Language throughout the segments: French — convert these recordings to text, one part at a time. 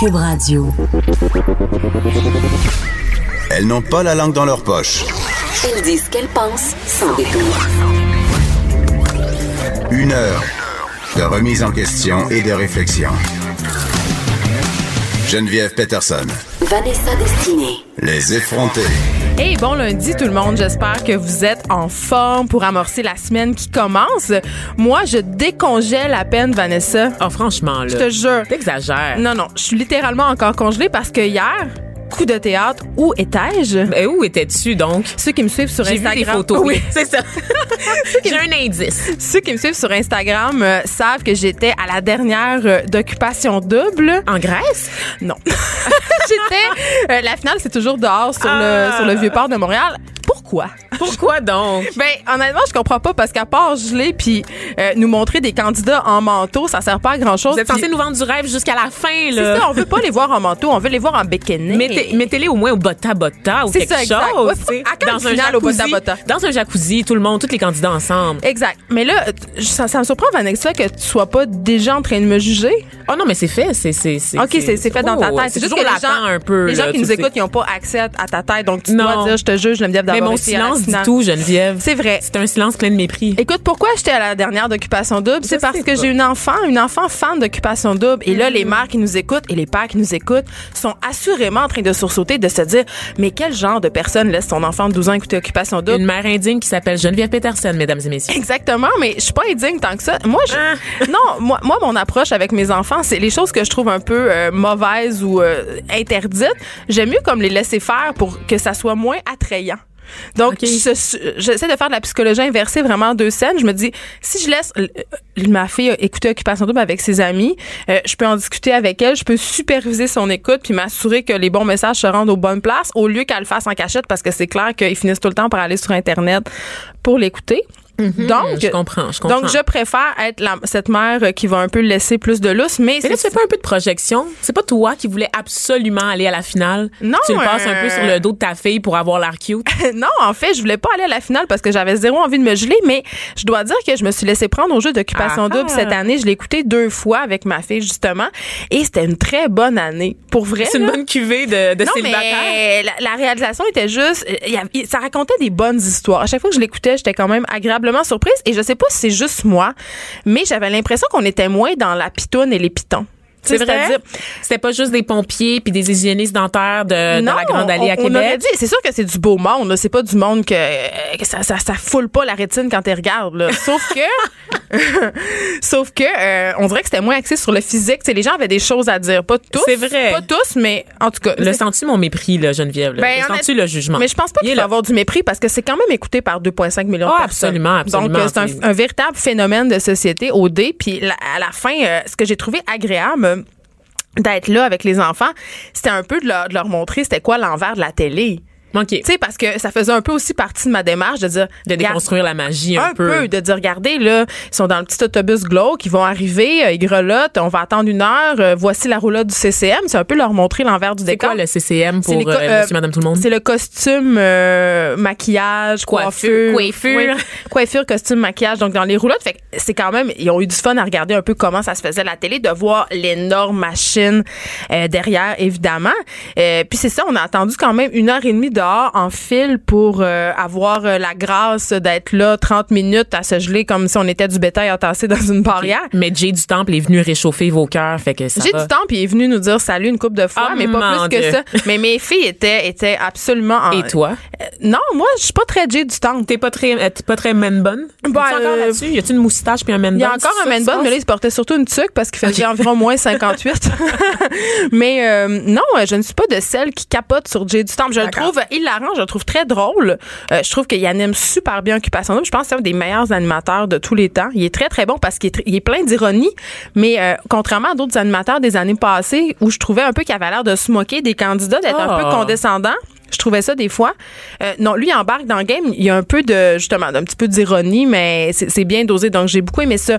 Cube Radio. Elles n'ont pas la langue dans leur poche. Elles disent ce qu'elles pensent sans détour. Une heure de remise en question et de réflexion. Geneviève Peterson. Vanessa Destinée. Les effrontés. Hey, bon lundi tout le monde. J'espère que vous êtes en forme pour amorcer la semaine qui commence. Moi, je décongèle à peine, Vanessa. Oh, franchement, là. Je te jure. T'exagères. Non, non, je suis littéralement encore congelée parce que hier, coup de théâtre, où étais-je? Ben, où étais-tu, donc? Ceux qui me suivent sur J'ai vu Instagram. des photos. Oui. c'est ça. J'ai un indice. Ceux qui me suivent sur Instagram euh, savent que j'étais à la dernière euh, d'occupation double. En Grèce? Non. j'étais. euh, la finale, c'est toujours dehors sur, Ah. le, sur le vieux port de Montréal. Pourquoi? Pourquoi donc? Ben, honnêtement, je comprends pas parce qu'à part geler puis euh, nous montrer des candidats en manteau, ça sert pas à grand chose. Vous êtes censé nous vendre du rêve jusqu'à la fin, C'est là. ça, on veut pas les voir en manteau, on veut les voir en bikini. Mettez- Mettez-les au moins au botta botta ou C'est quelque ça, exact. chose. Ouais, à quelle finale au botta botta? Dans un jacuzzi, tout le monde, tous les candidats ensemble. Exact. Mais là, ça, ça me surprend, Vanessa, que tu sois pas déjà en train de me juger. Oh non, mais c'est fait. C'est, c'est, c'est, OK, c'est c'est fait dans ta Oh, tête. C'est juste que les gens, un peu. les gens là, qui nous écoutent, ils n'ont pas accès à ta tête. Donc, tu Non. dois dire, je te juge, Geneviève Mais mon silence dit tout, Geneviève. C'est vrai. C'est un silence plein de mépris. Écoute, pourquoi j'étais à la dernière d'Occupation Double? C'est parce que j'ai une enfant, une enfant fan d'Occupation Double. Et Mm. là, les mères qui nous écoutent et les pères qui nous écoutent sont assurément en train de sursauter, de se dire, mais quel genre de personne laisse son enfant de 12 ans écouter Occupation Double? Une mère indigne qui s'appelle Geneviève Peterson, mesdames et messieurs. Exactement, mais je suis pas indigne tant que ça. Moi, je, Ah. non, moi, moi, mon approche avec mes enfants, c'est les choses que je trouve un peu euh, mauvaises ou euh, interdites. J'aime mieux comme les laisser faire pour que ça soit moins attrayant. Donc, j'essaie de faire de la psychologie inversée vraiment en deux scènes. Je me dis, si je laisse euh, ma fille écouter Occupation Double avec ses amis, euh, je peux en discuter avec elle, je peux superviser son écoute puis m'assurer que les bons messages se rendent aux bonnes places au lieu qu'elle le fasse en cachette parce que c'est clair qu'ils finissent tout le temps par aller sur Internet pour l'écouter. Donc, je comprends, je comprends. donc, je préfère être la- cette mère euh, qui va un peu laisser plus de lousse, mais, Mais là, tu c'est fais pas un peu de projection? C'est pas toi qui voulais absolument aller à la finale? Non, Tu le passes un peu euh, sur le dos de ta fille pour avoir l'air cute? non, en fait, je voulais pas aller à la finale parce que j'avais zéro envie de me geler, mais je dois dire que je me suis laissé prendre au jeu d'occupation Ah. double cette année. Je l'ai écouté deux fois avec ma fille, justement, et c'était une très bonne année. Pour vrai. C'est une bonne cuvée de, de Non, célibataire? mais la, la réalisation était juste. euh, ça racontait des bonnes histoires. À chaque fois que je l'écoutais, j'étais quand même surprise. Et je sais pas si c'est juste moi, mais j'avais l'impression qu'on était moins dans la pitoune et les pitons. C'est vrai? C'était pas juste des pompiers puis des hygiénistes dentaires de, la Grande Allée à on, on aurait Québec. dit, c'est sûr que c'est du beau monde, c'est pas du monde que, que ça, ça, ça foule pas la rétine quand tu regardes. Là. Sauf que, sauf que, euh, on dirait que c'était moins axé sur le physique. Les gens avaient des choses à dire, pas tous, C'est vrai. pas tous, mais en tout cas. Le sens-tu mon mépris, là, Geneviève? là? Ben, le sens-tu honnête- le jugement? Mais je pense pas Il qu'il va avoir du mépris parce que c'est quand même écouté par 2,5 millions de Ah, personnes. absolument, absolument. Donc, c'est un, véritable phénomène de société au dé. Puis à la fin, euh, ce que j'ai trouvé agréable d'être là avec les enfants, c'était un peu de leur, de leur montrer c'était quoi l'envers de la télé. OK. Tu sais, parce que ça faisait un peu aussi partie de ma démarche de dire. De déconstruire la magie un, un peu. de dire regardez là ils sont dans le petit autobus glauque ils vont arriver euh, ils grelottent on va attendre une heure euh, voici la roulotte du CCM c'est un peu leur montrer l'envers du C'est décor quoi le CCM C'est pour euh, monsieur, madame, tout le monde? c'est le costume, euh, maquillage, coiffure. Coiffure. Coiffure. Oui. coiffure, costume, maquillage. Donc, dans les roulottes, fait que c'est quand même, ils ont eu du fun à regarder un peu comment ça se faisait à la télé, de voir l'énorme machine euh, derrière, évidemment. Euh, puis c'est ça, on a attendu quand même une heure et demie dehors en fil pour euh, avoir euh, la grâce d'être là 30 minutes à se geler comme si on était du bétail entassé dans une barrière. Mais Jay du Temple est venu réchauffer vos cœurs, fait que ça J'ai va. du temps, puis il est venu nous dire salut une couple de fois, Ah, mais pas plus que ça. Mais mes filles étaient, étaient absolument en, Et toi? euh, non, moi, je suis pas très Jay du temps. T'es pas très, t'es pas très man bun? Ben, encore là-dessus? Y a-tu une moustache puis un man Il bun? y a encore un man bun, mais là, il se portait surtout une tuque parce qu'il faisait environ moins 58. mais euh, non, je ne suis pas de celle qui capote sur Jay du Temple. Je le trouve hilarant, je le trouve très drôle. Euh, je trouve qu'il anime super bien Occupation Double. Je pense que c'est un des meilleurs animateurs de tous les temps. Il est très, très bon parce qu'il est, tr- il est plein d'ironie, mais euh, contrairement à d'autres animateurs des années passées où je trouvais un peu qu'il avait l'air de se moquer des candidats, d'être un peu Ah. condescendant. Je trouvais ça des fois. Euh, non, lui il embarque dans le game. Il y a un peu de justement d'un petit peu d'ironie, mais c'est bien dosé. Donc j'ai beaucoup aimé ça.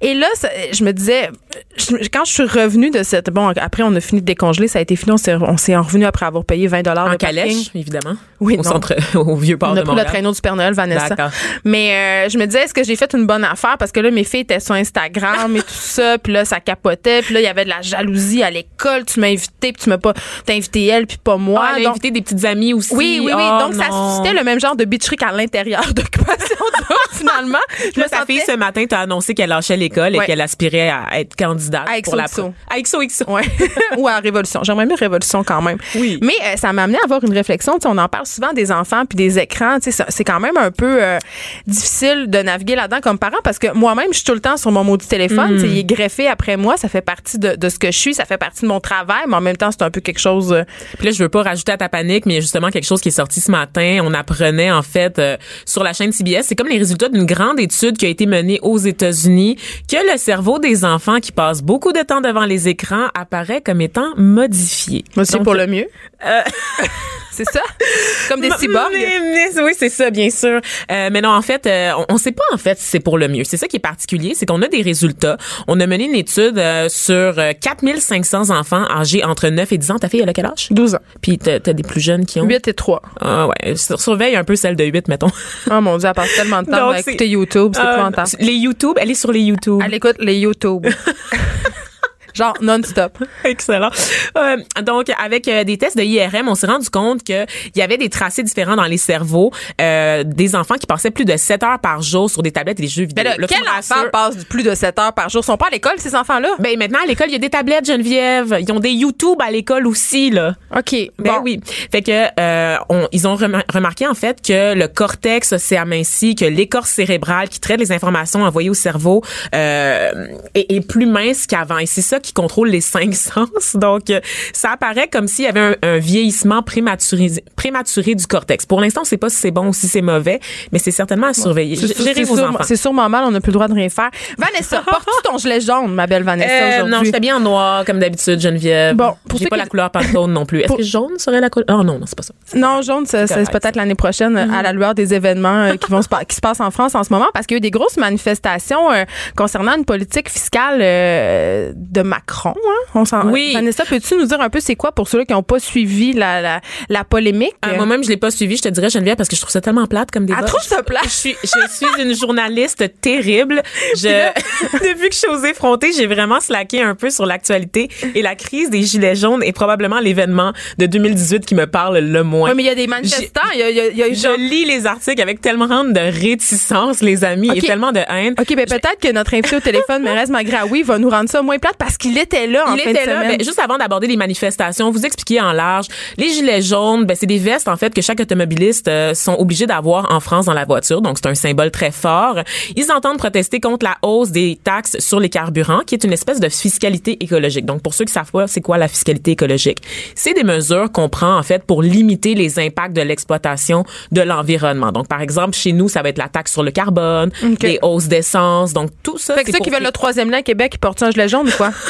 Et là, ça- je me disais je- quand je suis revenue de cette bon après on a fini de décongeler, ça a été fini. On s'est s'est revenu après avoir payé 20 dollars En de parking. calèche, évidemment. Oui, au non. centre, au vieux port On de a le traîneau du Père Noël, Vanessa. D'accord. Mais euh, je me disais, est-ce que j'ai fait une bonne affaire? Parce que là, mes filles étaient sur Instagram et tout ça, puis là, ça capotait, puis là, il y avait de la jalousie à l'école. Tu m'as invité, puis tu m'as pas... T'as invité elle, puis pas moi. Ah, elle a Donc- invité des petites aussi. oui, oui, oui. Oh, Donc, ça suscitait le même genre de bitcherie qu'à l'intérieur d'occupation Double, finalement. Je Là, me ta sentais- fille, ce matin, t'a annoncé qu'elle lâchait l'école Ouais. et qu'elle aspirait à être candidate À pour la XOXO. À XOXO. Ouais. Ou à Révolution. J'aimerais mieux Révolution quand même. Oui. Mais euh, ça m'a amené à avoir une réflexion. Tu sais, on en parle souvent des enfants puis des écrans. Tu sais, ça- C'est quand même un peu euh, difficile de naviguer là-dedans comme parent parce que moi-même, je suis tout le temps sur mon maudit téléphone. Tu sais, Il est greffé après moi. Ça fait partie de, de ce que je suis. Ça fait partie de mon travail. Mais en même temps, c'est un peu quelque chose... euh, Puis là, je veux pas rajouter à ta panique, mais a justement quelque chose qui est sorti ce matin. On apprenait en fait euh, sur la chaîne CBS, c'est comme les résultats d'une grande étude qui a été menée aux États-Unis, que le cerveau des enfants qui passent beaucoup de temps devant les écrans apparaît comme étant modifié. Moi aussi Donc, pour le mieux. euh, C'est ça? Comme des cyborgs? Mais- mais- oui, c'est ça, bien sûr. Euh, mais non, en fait, euh, on, on sait pas en fait si c'est pour le mieux. C'est ça qui est particulier, c'est qu'on a des résultats. On a mené une étude euh, sur euh, 4500 enfants âgés entre 9 et 10 ans. Ta fille, elle a quel âge? 12 ans. Puis t'as t'as des plus jeunes qui ont... 8 et 3. Ah ouais, sur- surveille un peu celle de 8, mettons. Oh mon Dieu, elle passe tellement de temps à écouter YouTube. C'est Euh, épouvantable. les YouTube, elle est sur les YouTube. Elle écoute les YouTube. Genre non-stop. Excellent. Euh, donc, avec euh, des tests de IRM, on s'est rendu compte que il y avait des tracés différents dans les cerveaux euh, des enfants qui passaient plus de 7 heures par jour sur des tablettes et des jeux vidéo. Mais là, Là, quel enfant passe plus de 7 heures par jour? Ils sont pas à l'école, ces enfants-là? Ben maintenant à l'école, il y a des tablettes Geneviève, ils ont des YouTube à l'école aussi là. OK. Ben bon. oui. Fait que euh, on- ils ont remar- remarqué en fait que le cortex s'est aminci, que l'écorce cérébrale qui traite les informations envoyées au cerveau euh, est, est plus mince qu'avant. Et c'est ça qui contrôle les cinq sens. Donc euh, ça apparaît comme s'il y avait un, un vieillissement prématuré, prématuré du cortex. Pour l'instant, on sait pas si c'est bon ou si c'est mauvais, mais c'est certainement à surveiller. C'est sûrement mal, on n'a plus le droit de rien faire. Vanessa, portes-tu ton gilet jaune, ma belle Vanessa, Euh, non, j'étais bien en noir comme d'habitude, Geneviève. Bon, pour j'ai pas la couleur pantone non plus. Est-ce Pour- que jaune serait la couleur? Oh non, non, c'est pas ça. Non, jaune, c'est peut-être l'année prochaine euh, à la lueur des événements euh, qui vont se qui se passent en France en ce moment parce qu'il y a eu des grosses manifestations euh, concernant une politique fiscale euh, de Macron. Hein? On s'en- Oui. Vanessa, peux-tu nous dire un peu c'est quoi pour ceux qui n'ont pas suivi la, la, la polémique? Euh, Moi-même, je l'ai pas suivi, je te dirais, Geneviève, parce que je trouve ça tellement plate comme débat. Elle trouve ça plate. Je suis, je suis une journaliste terrible. Je, depuis que je suis aux effrontés, j'ai vraiment slacké un peu sur l'actualité et la crise des gilets jaunes est probablement l'événement de 2018 qui me parle le moins. Oui, mais il y a des manifestants. Il y a, il y a- il y a eu genre- Je lis les articles avec tellement de réticence, les amis, et tellement de haine. OK, ben peut-être que notre invité au téléphone, Mérez Magraoui, va nous rendre ça moins plate parce qu'il était là en Il fin était de là, semaine. ben, juste avant d'aborder les manifestations, vous expliquer en large. Les gilets jaunes, ben, c'est des vestes en fait que chaque automobiliste euh, sont obligés d'avoir en France dans la voiture, donc c'est un symbole très fort. Ils entendent protester contre la hausse des taxes sur les carburants, qui est une espèce de fiscalité écologique. Donc pour ceux qui savent pas, c'est quoi la fiscalité écologique? C'est des mesures qu'on prend en fait pour limiter les impacts de l'exploitation de l'environnement. Donc par exemple, chez nous, ça va être la taxe sur le carbone, les hausses d'essence, donc tout ça. fait que ceux qui veulent le troisième lien à Québec, ils portent un gilet jaune ou quoi?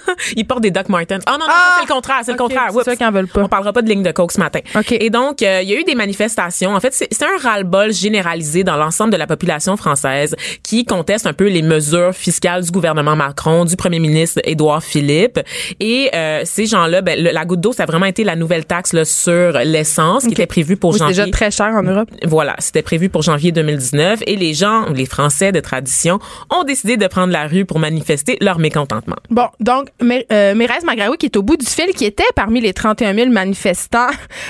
ils portent des Doc Martens. Ah non, non, Ah! ça, c'est le contraire, c'est Ok, le contraire. c'est Oups. ceux qui en veulent pas. On parlera pas de ligne de coke ce matin. Ok. Et donc, euh, il y a eu des manifestations. En fait, c'est un ras-le-bol généralisé dans l'ensemble de la population française qui conteste un peu les mesures fiscales du gouvernement Macron, du premier ministre Édouard Philippe. Et euh, ces gens-là, ben, le- la goutte d'eau, ça a vraiment été la nouvelle taxe là, sur l'essence qui était prévue pour Oui, c'est janvier. déjà très cher en Europe. Voilà, c'était prévu pour janvier 2019 et les gens, les Français de tradition, ont décidé de prendre la rue pour manifester leur mécontentement. Bon, donc, euh, Mérez Magraoui, qui est au bout du fil, qui était parmi les 31 000 manifestants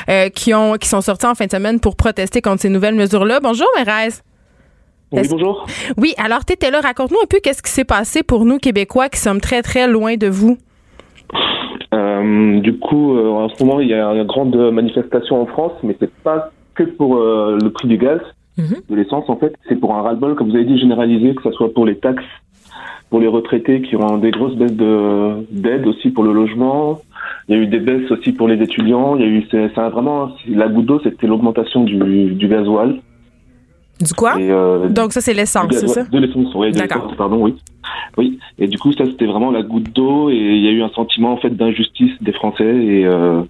euh, qui, ont, qui sont sortis en fin de semaine pour protester contre ces nouvelles mesures-là. Bonjour, Mérez. Oui, bonjour. Oui, alors, tu étais là. Raconte-nous un peu qu'est-ce qui s'est passé pour nous, Québécois, qui sommes très, très loin de vous. Euh, du coup, euh, en ce moment, il y a une grande manifestation en France, mais c'est pas que pour le prix du gaz, Mhm. de l'essence en fait, c'est pour un ras-le-bol, comme vous avez dit, généralisé, que ce soit pour les taxes, pour les retraités qui ont des grosses baisses de d'aide aussi pour le logement. Il y a eu des baisses aussi pour les étudiants. Il y a eu, c'est, ça a vraiment, la goutte d'eau, c'était l'augmentation du, du gasoil. Du quoi? Et, euh, Donc, ça, c'est l'essence, c'est ça? De l'essence, oui, de D'accord. l'essence, pardon, oui. Oui. Et du coup, ça, c'était vraiment la goutte d'eau et il y a eu un sentiment, en fait, d'injustice des Français et, euh,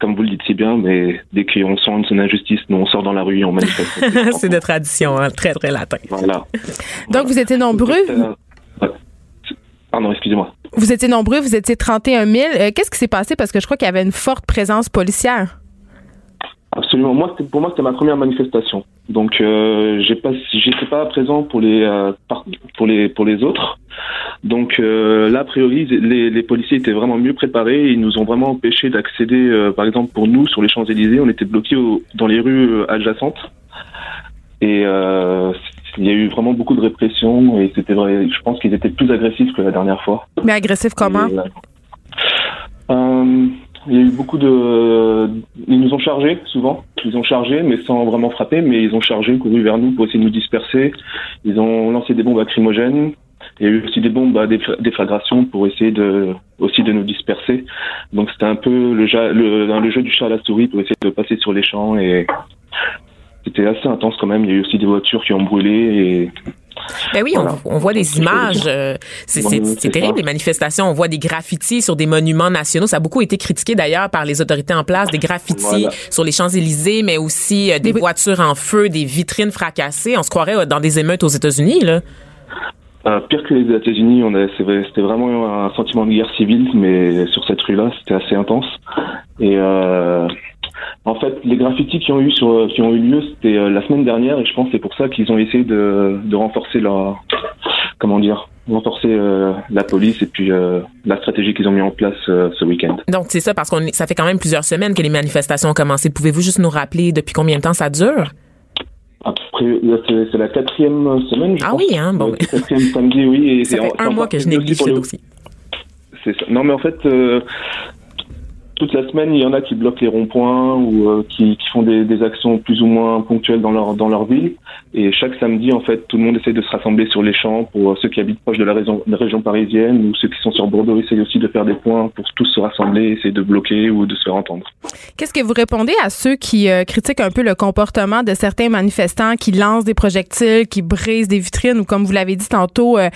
comme vous le dites si bien, mais dès qu'on sent une injustice, nous, on sort dans la rue et on manifeste. c'est de tradition, hein, très, très latin. Voilà. Donc, vous étiez nombreux. Euh. Pardon, excusez-moi. Vous étiez nombreux, vous étiez 31 000. Euh, Qu'est-ce qui s'est passé? Parce que je crois qu'il y avait une forte présence policière. Absolument. Moi, pour moi, c'était ma première manifestation. Donc, euh, j'ai pas, j'étais pas présent pour les, euh, pour les, pour les autres. Donc euh, là, a priori, les, les policiers étaient vraiment mieux préparés. Ils nous ont vraiment empêché d'accéder, euh, par exemple, pour nous, sur les Champs Élysées, on était bloqués au- dans les rues adjacentes. Et il y a eu vraiment beaucoup de répression. Et c'était vrai. Je pense qu'ils étaient plus agressifs que la dernière fois. Mais agressif comment? Et, euh, euh, il y a eu beaucoup de. Ils nous ont chargés souvent. Ils ont chargé, mais sans vraiment frapper. Mais ils ont chargé, couru vers nous pour essayer de nous disperser. Ils ont lancé des bombes lacrymogènes. Il y a eu aussi des bombes à défla- déflagration pour essayer de aussi de nous disperser. Donc c'était un peu le, ja- le, dans le jeu du chat à la souris pour essayer de passer sur les champs et c'était assez intense quand même. Il y a eu aussi des voitures qui ont brûlé et Ben oui, Voilà. on, on voit des images. euh, c'est terrible, ça. les manifestations. On voit des graffitis sur des monuments nationaux. Ça a beaucoup été critiqué d'ailleurs par les autorités en place, des graffitis Voilà. sur les Champs-Élysées, mais aussi euh, des voitures en feu, des vitrines fracassées. On se croirait euh, dans des émeutes aux États-Unis, là. Euh, pire que les États-Unis, c'était vraiment un sentiment de guerre civile, mais sur cette rue-là, c'était assez intense. Et euh, en fait, les graffitis qui ont eu sur, qui ont eu lieu, c'était euh, la semaine dernière, et je pense que c'est pour ça qu'ils ont essayé de, de renforcer leur, comment dire, renforcer euh, la police et puis euh, la stratégie qu'ils ont mis en place euh, ce week-end. Donc c'est ça parce qu'on ça fait quand même plusieurs semaines que les manifestations ont commencé. Pouvez-vous juste nous rappeler depuis combien de temps ça dure? C'est, la quatrième semaine. je Ah pense. oui, hein, bon. Quatrième samedi, oui. Et Ça fait un mois que je néglige ce le- dossier. C'est ça. Non, mais en fait, toute la semaine, il y en a qui bloquent les ronds-points ou euh, qui, font des, des actions plus ou moins ponctuelles dans leur dans leur ville. Et chaque samedi, en fait, tout le monde essaie de se rassembler sur les champs. Pour ceux qui habitent proche de la région, de la région parisienne ou ceux qui sont sur Bordeaux, essayent aussi de faire des points pour tous se rassembler, essayer de bloquer ou de se faire entendre. Qu'est-ce que vous répondez à ceux qui euh, critiquent un peu le comportement de certains manifestants qui lancent des projectiles, qui brisent des vitrines ou, comme vous l'avez dit tantôt, euh,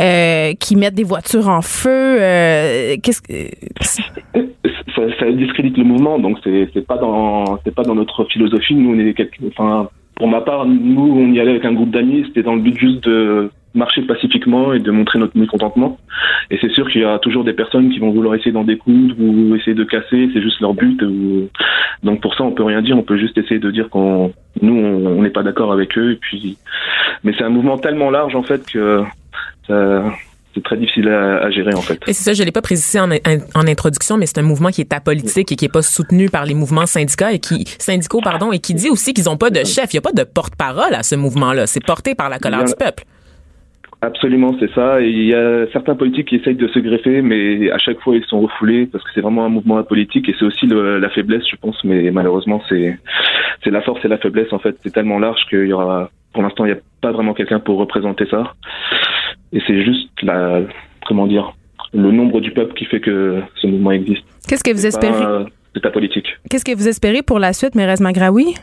euh, qui mettent des voitures en feu? Qu'est-ce que. ça, ça discrédite le mouvement, donc c'est pas dans c'est pas dans notre philosophie. Nous, on est quelque- enfin pour ma part, nous on y allait avec un groupe d'amis, c'était dans le but juste de marcher pacifiquement et de montrer notre mécontentement. Et c'est sûr qu'il y a toujours des personnes qui vont vouloir essayer d'en découdre ou essayer de casser, c'est juste leur but. Donc pour ça, on peut rien dire, on peut juste essayer de dire qu'on nous on n'est pas d'accord avec eux. Et puis, mais c'est un mouvement tellement large en fait que c'est très difficile à, à gérer en fait. Et c'est ça, je l'ai pas précisé en, en introduction, mais c'est un mouvement qui est apolitique et qui est pas soutenu par les mouvements syndicats et qui syndicaux pardon et qui dit aussi qu'ils ont pas de chef, il y a pas de porte-parole à ce mouvement-là, c'est porté par la colère du peuple. Absolument, c'est ça. Et il y a certains politiques qui essayent de se greffer, mais à chaque fois ils sont refoulés parce que c'est vraiment un mouvement apolitique et c'est aussi le- la faiblesse, je pense. Mais malheureusement, c'est c'est la force et la faiblesse. En fait, c'est tellement large qu'il y aura, pour l'instant, il n'y a pas vraiment quelqu'un pour représenter ça. Et c'est juste la, comment dire, le nombre du peuple qui fait que ce mouvement existe. Qu'est-ce que vous espérez? pas- C'est la politique. Qu'est-ce que vous espérez pour la suite, Mérez Magraoui?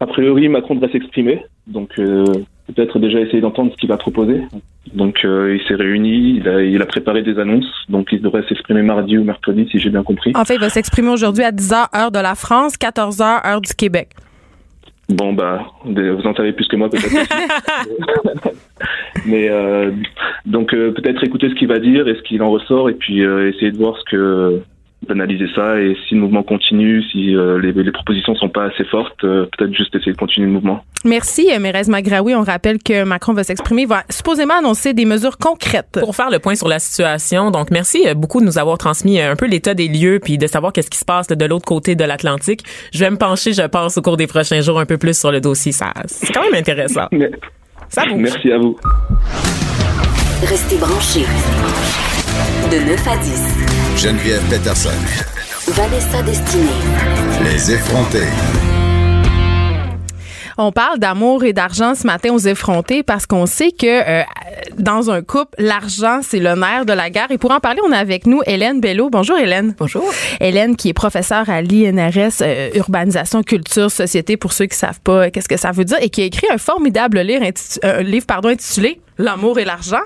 A priori, Macron devrait s'exprimer, donc euh, peut-être déjà essayer d'entendre ce qu'il va proposer. Donc euh, il s'est réuni, il a, il a préparé des annonces, donc il devrait s'exprimer mardi ou mercredi, si j'ai bien compris. En fait, il va s'exprimer aujourd'hui à 10h, heure de la France, 14h, heure du Québec. Bon bah, vous en savez plus que moi peut-être. Mais euh, donc euh, peut-être écouter ce qu'il va dire et ce qu'il en ressort, et puis euh, essayer de voir ce que d'analyser ça et si le mouvement continue, si euh, les, les propositions sont pas assez fortes, euh, peut-être juste essayer de continuer le mouvement. Merci, euh, Mérez Magraoui. On rappelle que Macron va s'exprimer, va supposément annoncer des mesures concrètes. Pour faire le point sur la situation, donc merci beaucoup de nous avoir transmis un peu l'état des lieux puis de savoir qu'est-ce qui se passe de l'autre côté de l'Atlantique. Je vais me pencher, je pense, au cours des prochains jours un peu plus sur le dossier. Ça, c'est quand même intéressant. Mais- Ça bouge. Merci à vous. Restez branchés. De 9 à 10. Geneviève Peterson. Vanessa Destinée. Les effrontés. On parle d'amour et d'argent ce matin aux effrontés parce qu'on sait que euh, dans un couple, l'argent, c'est le nerf de la guerre. Et pour en parler, on a avec nous Hélène Bello. Bonjour Hélène. Bonjour. Hélène qui est professeure à l'INRS euh, Urbanisation, Culture, Société pour ceux qui savent pas qu'est-ce que ça veut dire et qui a écrit un formidable livre, un livre pardon, intitulé L'amour et l'argent.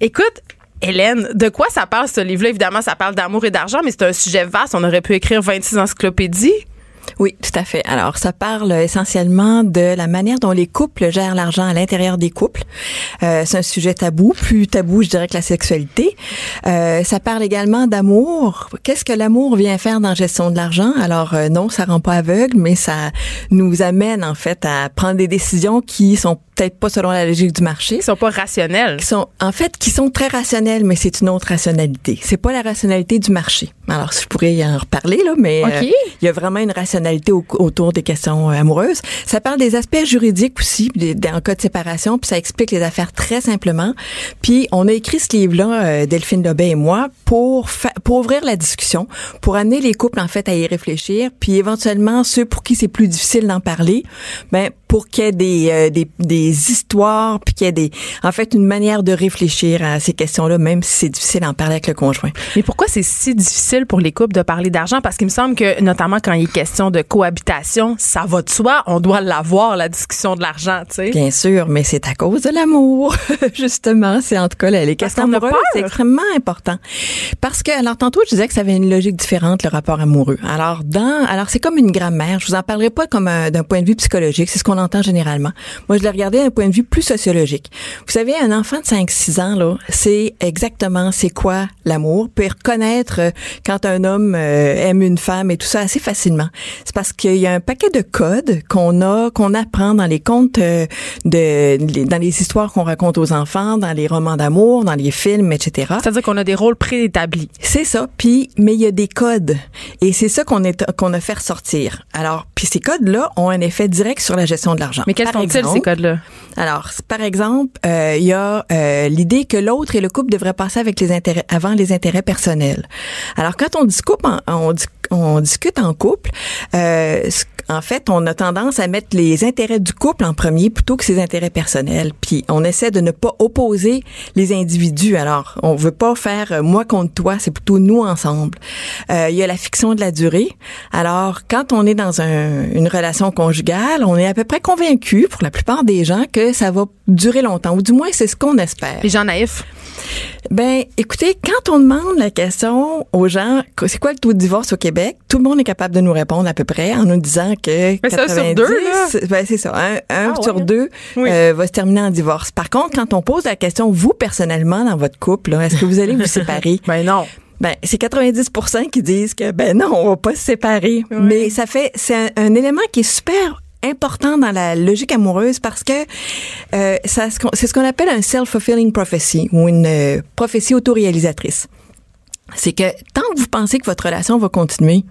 Écoute, Hélène, de quoi ça parle ce livre-là? Évidemment, ça parle d'amour et d'argent, mais c'est un sujet vaste. On aurait pu écrire 26 encyclopédies. Oui, tout à fait. Alors, ça parle essentiellement de la manière dont les couples gèrent l'argent à l'intérieur des couples. Euh, c'est un sujet tabou, plus tabou, je dirais, que la sexualité. Euh, ça parle également d'amour. Qu'est-ce que l'amour vient faire dans la gestion de l'argent? Alors, euh, non, ça rend pas aveugle, mais ça nous amène, en fait, à prendre des décisions qui sont peut-être pas selon la logique du marché. Qui sont pas rationnelles. Qui sont, en fait, qui sont très rationnelles, mais c'est une autre rationalité. C'est pas la rationalité du marché. Alors, je pourrais y en reparler, là, mais euh, il y a vraiment une rationalité autour des questions euh, amoureuses. Ça parle des aspects juridiques aussi, des, en cas de séparation, puis ça explique les affaires très simplement. Puis, on a écrit ce livre-là, euh, Delphine Lobet et moi, pour, pour ouvrir la discussion, pour amener les couples, en fait, à y réfléchir, puis éventuellement, ceux pour qui c'est plus difficile d'en parler, ben, pour qu'il y ait des, des, des histoires, puis qu'il y ait des, en fait, une manière de réfléchir à ces questions-là, même si c'est difficile d'en parler avec le conjoint. Mais pourquoi c'est si difficile pour les couples de parler d'argent? Parce qu'il me semble que, notamment quand il est question de cohabitation, ça va de soi, on doit l'avoir, la discussion de l'argent, tu sais. Bien sûr, mais c'est à cause de l'amour, justement. C'est en tout cas, les questions amoureuses, c'est extrêmement important. Parce que, alors, tantôt, je disais que ça avait une logique différente, le rapport amoureux. Alors, dans, alors, c'est comme une grammaire. Je vous en parlerai pas comme d'un point de vue psychologique. C'est ce qu'on entend généralement. Moi, je l'ai regardé d'un point de vue plus sociologique. Vous savez, un enfant de 5-6 ans, là, c'est exactement c'est quoi l'amour, peut reconnaître euh, quand un homme euh, aime une femme et tout ça assez facilement. C'est parce qu'il y a un paquet de codes qu'on a, qu'on apprend dans les contes euh, de, dans les histoires qu'on raconte aux enfants, dans les romans d'amour, dans les films, etc. C'est-à-dire qu'on a des rôles préétablis. C'est ça. Puis, mais il y a des codes. Et c'est ça qu'on est, qu'on a fait ressortir. Alors, puis ces codes-là ont un effet direct sur la gestion de l'argent. Mais quels sont-ils, ces codes-là? Alors, par exemple, euh, il y a euh, l'idée que l'autre et le couple devraient passer avec les intérêts avant les intérêts personnels. Alors, quand on discute en, on, on discute en couple, euh, en fait, on a tendance à mettre les intérêts du couple en premier plutôt que ses intérêts personnels. Puis on essaie de ne pas opposer les individus. Alors, on veut pas faire euh, moi contre toi, c'est plutôt nous ensemble. Euh, il y a la fiction de la durée. Alors, quand on est dans un, une relation conjugale, on est à peu près convaincu, pour la plupart des gens, que ça va durer longtemps, ou du moins c'est ce qu'on espère. Les gens naïfs. Ben, écoutez, quand on demande la question aux gens, c'est quoi le taux de divorce au Québec, tout le monde est capable de nous répondre à peu près en nous disant que Mais 90, sur deux, ben c'est ça, un, un ah sur deux euh, va se terminer en divorce. Par contre, quand on pose la question, vous personnellement dans votre couple, est-ce que vous allez vous séparer? Ben non. Ben, c'est 90% qui disent que ben non, on va pas se séparer. Mais ça fait c'est un, un, élément qui est super important dans la logique amoureuse parce que euh, c'est ce qu'on appelle un self-fulfilling prophecy ou une euh, prophétie autoréalisatrice. C'est que tant que vous pensez que votre relation va continuer,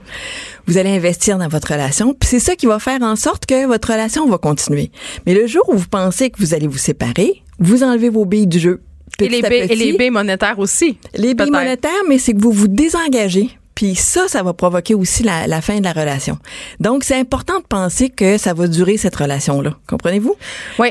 vous allez investir dans votre relation, puis c'est ça qui va faire en sorte que votre relation va continuer. Mais le jour où vous pensez que vous allez vous séparer, vous enlevez vos billes du jeu. Et les, billes, et les billes monétaires aussi. Les billes monétaires, mais c'est que vous vous désengagez puis ça, ça va provoquer aussi la, la fin de la relation. Donc, c'est important de penser que ça va durer cette relation-là. Comprenez-vous? Oui.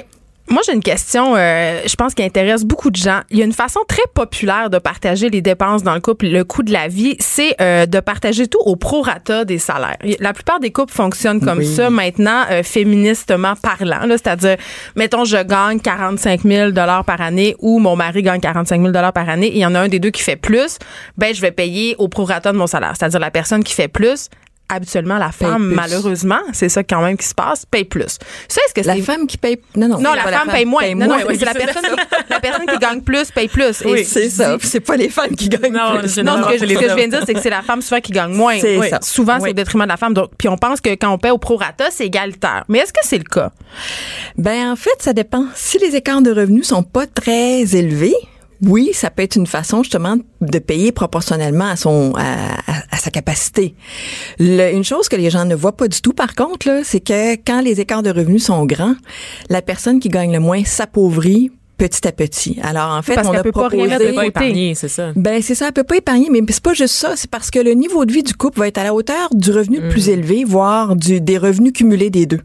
Moi, j'ai une question, euh, je pense, qui intéresse beaucoup de gens. Il y a une façon très populaire de partager les dépenses dans le couple, le coût de la vie, c'est euh, de partager tout au prorata des salaires. La plupart des couples fonctionnent comme ça maintenant, euh, féministement parlant. C'est-à-dire, mettons, je gagne 45 000 par année ou mon mari gagne 45 000 par année et il y en a un des deux qui fait plus, ben je vais payer au prorata de mon salaire. C'est-à-dire, la personne qui fait plus, habituellement la femme malheureusement. C'est ça quand même qui se passe. Paye plus. Ça est-ce que la femme qui paye non non. Non la, femme, paye moins. non non c'est la personne la personne qui gagne plus paye plus. Oui, c'est ça. c'est pas les femmes qui gagnent non, plus. non, ce, que, ce que, je viens de dire c'est que c'est la femme souvent qui gagne moins. Oui. ça. souvent c'est au détriment de la femme. Donc puis on pense que quand on paye au prorata c'est égalitaire. Mais est-ce que c'est le cas? Ben en fait ça dépend. Si les écarts de revenus sont pas très élevés oui, ça peut être une façon justement de payer proportionnellement à son à, sa capacité. une chose que les gens ne voient pas du tout, par contre, c'est que quand les écarts de revenus sont grands, la personne qui gagne le moins s'appauvrit petit à petit. Alors en fait, parce on a peut proposé pas rien pas épargner, c'est ça. Ben c'est ça, elle peut pas épargner, mais c'est pas juste ça, c'est parce que le niveau de vie du couple va être à la hauteur du revenu le plus Mm. élevé, voire du, des revenus cumulés des deux.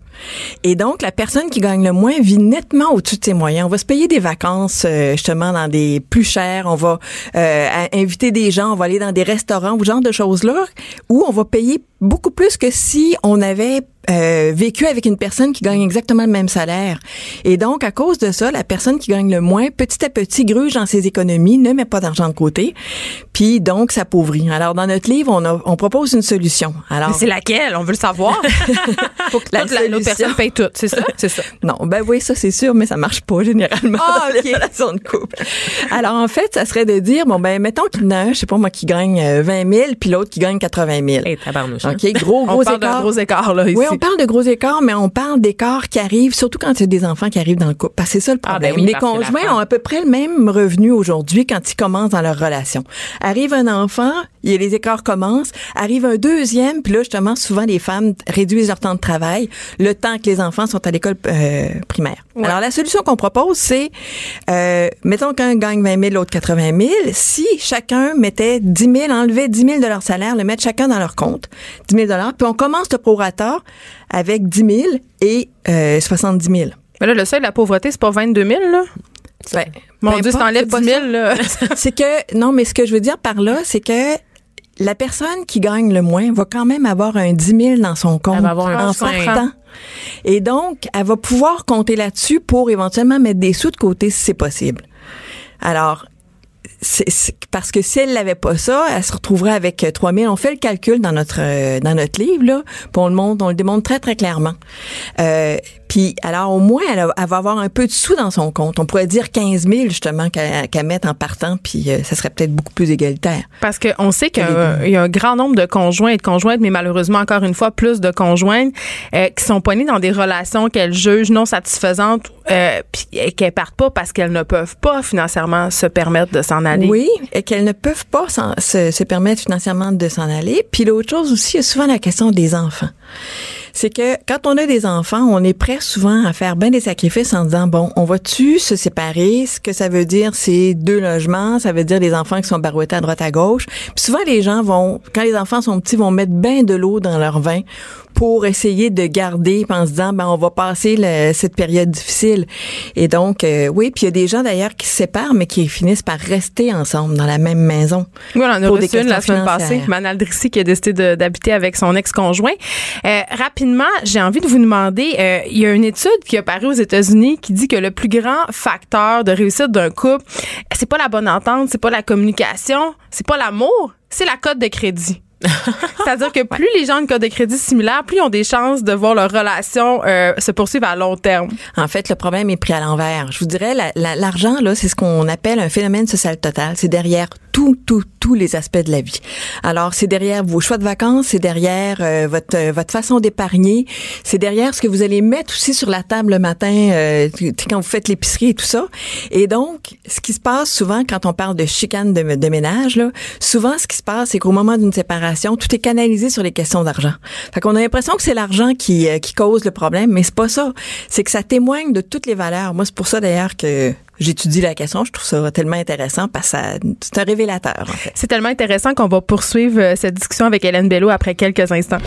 Et donc la personne qui gagne le moins vit nettement au-dessus de ses moyens. On va se payer des vacances euh, justement dans des plus chers, on va euh, inviter des gens, on va aller dans des restaurants ou ce genre de choses là où on va payer beaucoup plus que si on avait euh, vécu avec une personne qui gagne exactement le même salaire. Et donc, à cause de ça, la personne qui gagne le moins, petit à petit, gruge dans ses économies, ne met pas d'argent de côté, puis donc s'appauvrit. Alors, dans notre livre, on, a- on propose une solution. Alors, c'est laquelle? On veut le savoir. Faut que La toute la- l'autre solution. personne paye tout. C'est ça? C'est ça. Non, ben oui, ça c'est sûr, mais ça marche pas généralement Ah, dans ok. les relations de couple. Alors en fait, ça serait de dire bon ben mettons qu'il y en a un, je sais pas moi, qui gagne euh, 20 000, puis l'autre qui gagne 80 000. Hey, tabarnouche. Ok, gros gros On parle d'un écart. gros écart, là, ici. Oui, on parle de gros écarts, mais on parle d'écarts qui arrivent, surtout quand il y a des enfants qui arrivent dans le couple. Parce que c'est ça le Ah, problème. ben oui, les conjoints ont à peu près le même revenu aujourd'hui quand ils commencent dans leur relation. Arrive un enfant, il y a les écarts commencent. Arrive un deuxième, puis là, justement, souvent, les femmes réduisent leur temps de travail le temps que les enfants sont à l'école euh, primaire. Alors, la solution qu'on propose, c'est, euh, mettons qu'un gagne 20 000, l'autre 80 000. Si chacun mettait 10 000, enlevait 10 000 de leur salaire, le mettre chacun dans leur compte, 10 000 puis on commence le prorata avec 10 000 et euh, 70 000. Mais là, le seuil de la pauvreté, c'est pas 22 000, là? Ben, Mon Dieu, si t'enlèves c'est pas 10 000, là. c'est que non, mais ce que je veux dire par là, c'est que la personne qui gagne le moins va quand même avoir un 10 000 dans son compte Elle va avoir un en partant. Et donc, elle va pouvoir compter là-dessus pour éventuellement mettre des sous de côté si c'est possible. Alors, parce que si elle n'avait pas ça, elle se retrouverait avec euh, 3 000. On fait le calcul dans notre euh, dans notre livre là, puis on le montre, on le démontre très très clairement. Euh, puis alors au moins elle, a- elle va avoir un peu de sous dans son compte. On pourrait dire 15 000 justement qu'elle qu'elle mette en partant, puis euh, ça serait peut-être beaucoup plus égalitaire. Parce qu'on sait qu'il y, a un- il y a un grand nombre de conjoints et de conjointes, mais malheureusement, encore une fois, plus de conjointes euh, qui sont poignées dans des relations qu'elles jugent non satisfaisantes euh, puis et qu'elles partent pas parce qu'elles ne peuvent pas financièrement se permettre de s'en aller. Oui, et qu'elles ne peuvent pas se, se permettre financièrement de s'en aller. Puis l'autre chose aussi, il y a souvent la question des enfants. C'est que quand on a des enfants, on est prêt souvent à faire bien des sacrifices en disant, bon, on va-tu se séparer? Ce que ça veut dire, c'est deux logements. Ça veut dire des enfants qui sont barouettés à droite à gauche. Puis souvent, les gens vont, quand les enfants sont petits, vont mettre bien de l'eau dans leur vin pour essayer de garder en se disant ben on va passer le- cette période difficile et donc euh, oui puis il y a des gens d'ailleurs qui se séparent mais qui finissent par rester ensemble dans la même maison Oui, on en a reçu une la semaine passée. Manal Drissi, qui a décidé d'habiter avec son ex-conjoint. Euh, rapidement, j'ai envie de vous demander, euh, il y a une étude qui a paru aux États-Unis qui dit que le plus grand facteur de réussite d'un couple, c'est pas la bonne entente, c'est pas la communication, c'est pas l'amour, c'est la cote de crédit. C'est-à-dire que plus les gens ont une cote de crédit similaire, plus ils ont des chances de voir leur relation euh, se poursuivre à long terme. En fait, le problème est pris à l'envers. Je vous dirais, la- la- l'argent, là, c'est ce qu'on appelle un phénomène social total. C'est derrière tout, tout, tous les aspects de la vie. Alors, c'est derrière vos choix de vacances, c'est derrière euh, votre euh, votre façon d'épargner, c'est derrière ce que vous allez mettre aussi sur la table le matin euh, quand vous faites l'épicerie et tout ça. Et donc, ce qui se passe souvent quand on parle de chicane de, de ménage, là, souvent ce qui se passe, c'est qu'au moment d'une séparation, tout est canalisé sur les questions d'argent. Fait qu'on a l'impression que c'est l'argent qui euh, qui cause le problème, mais c'est pas ça. C'est que ça témoigne de toutes les valeurs. Moi, c'est pour ça d'ailleurs que j'étudie la question. Je trouve ça tellement intéressant parce que c'est un révélateur, en fait. C'est tellement intéressant qu'on va poursuivre euh, cette discussion avec Hélène Bello après quelques instants.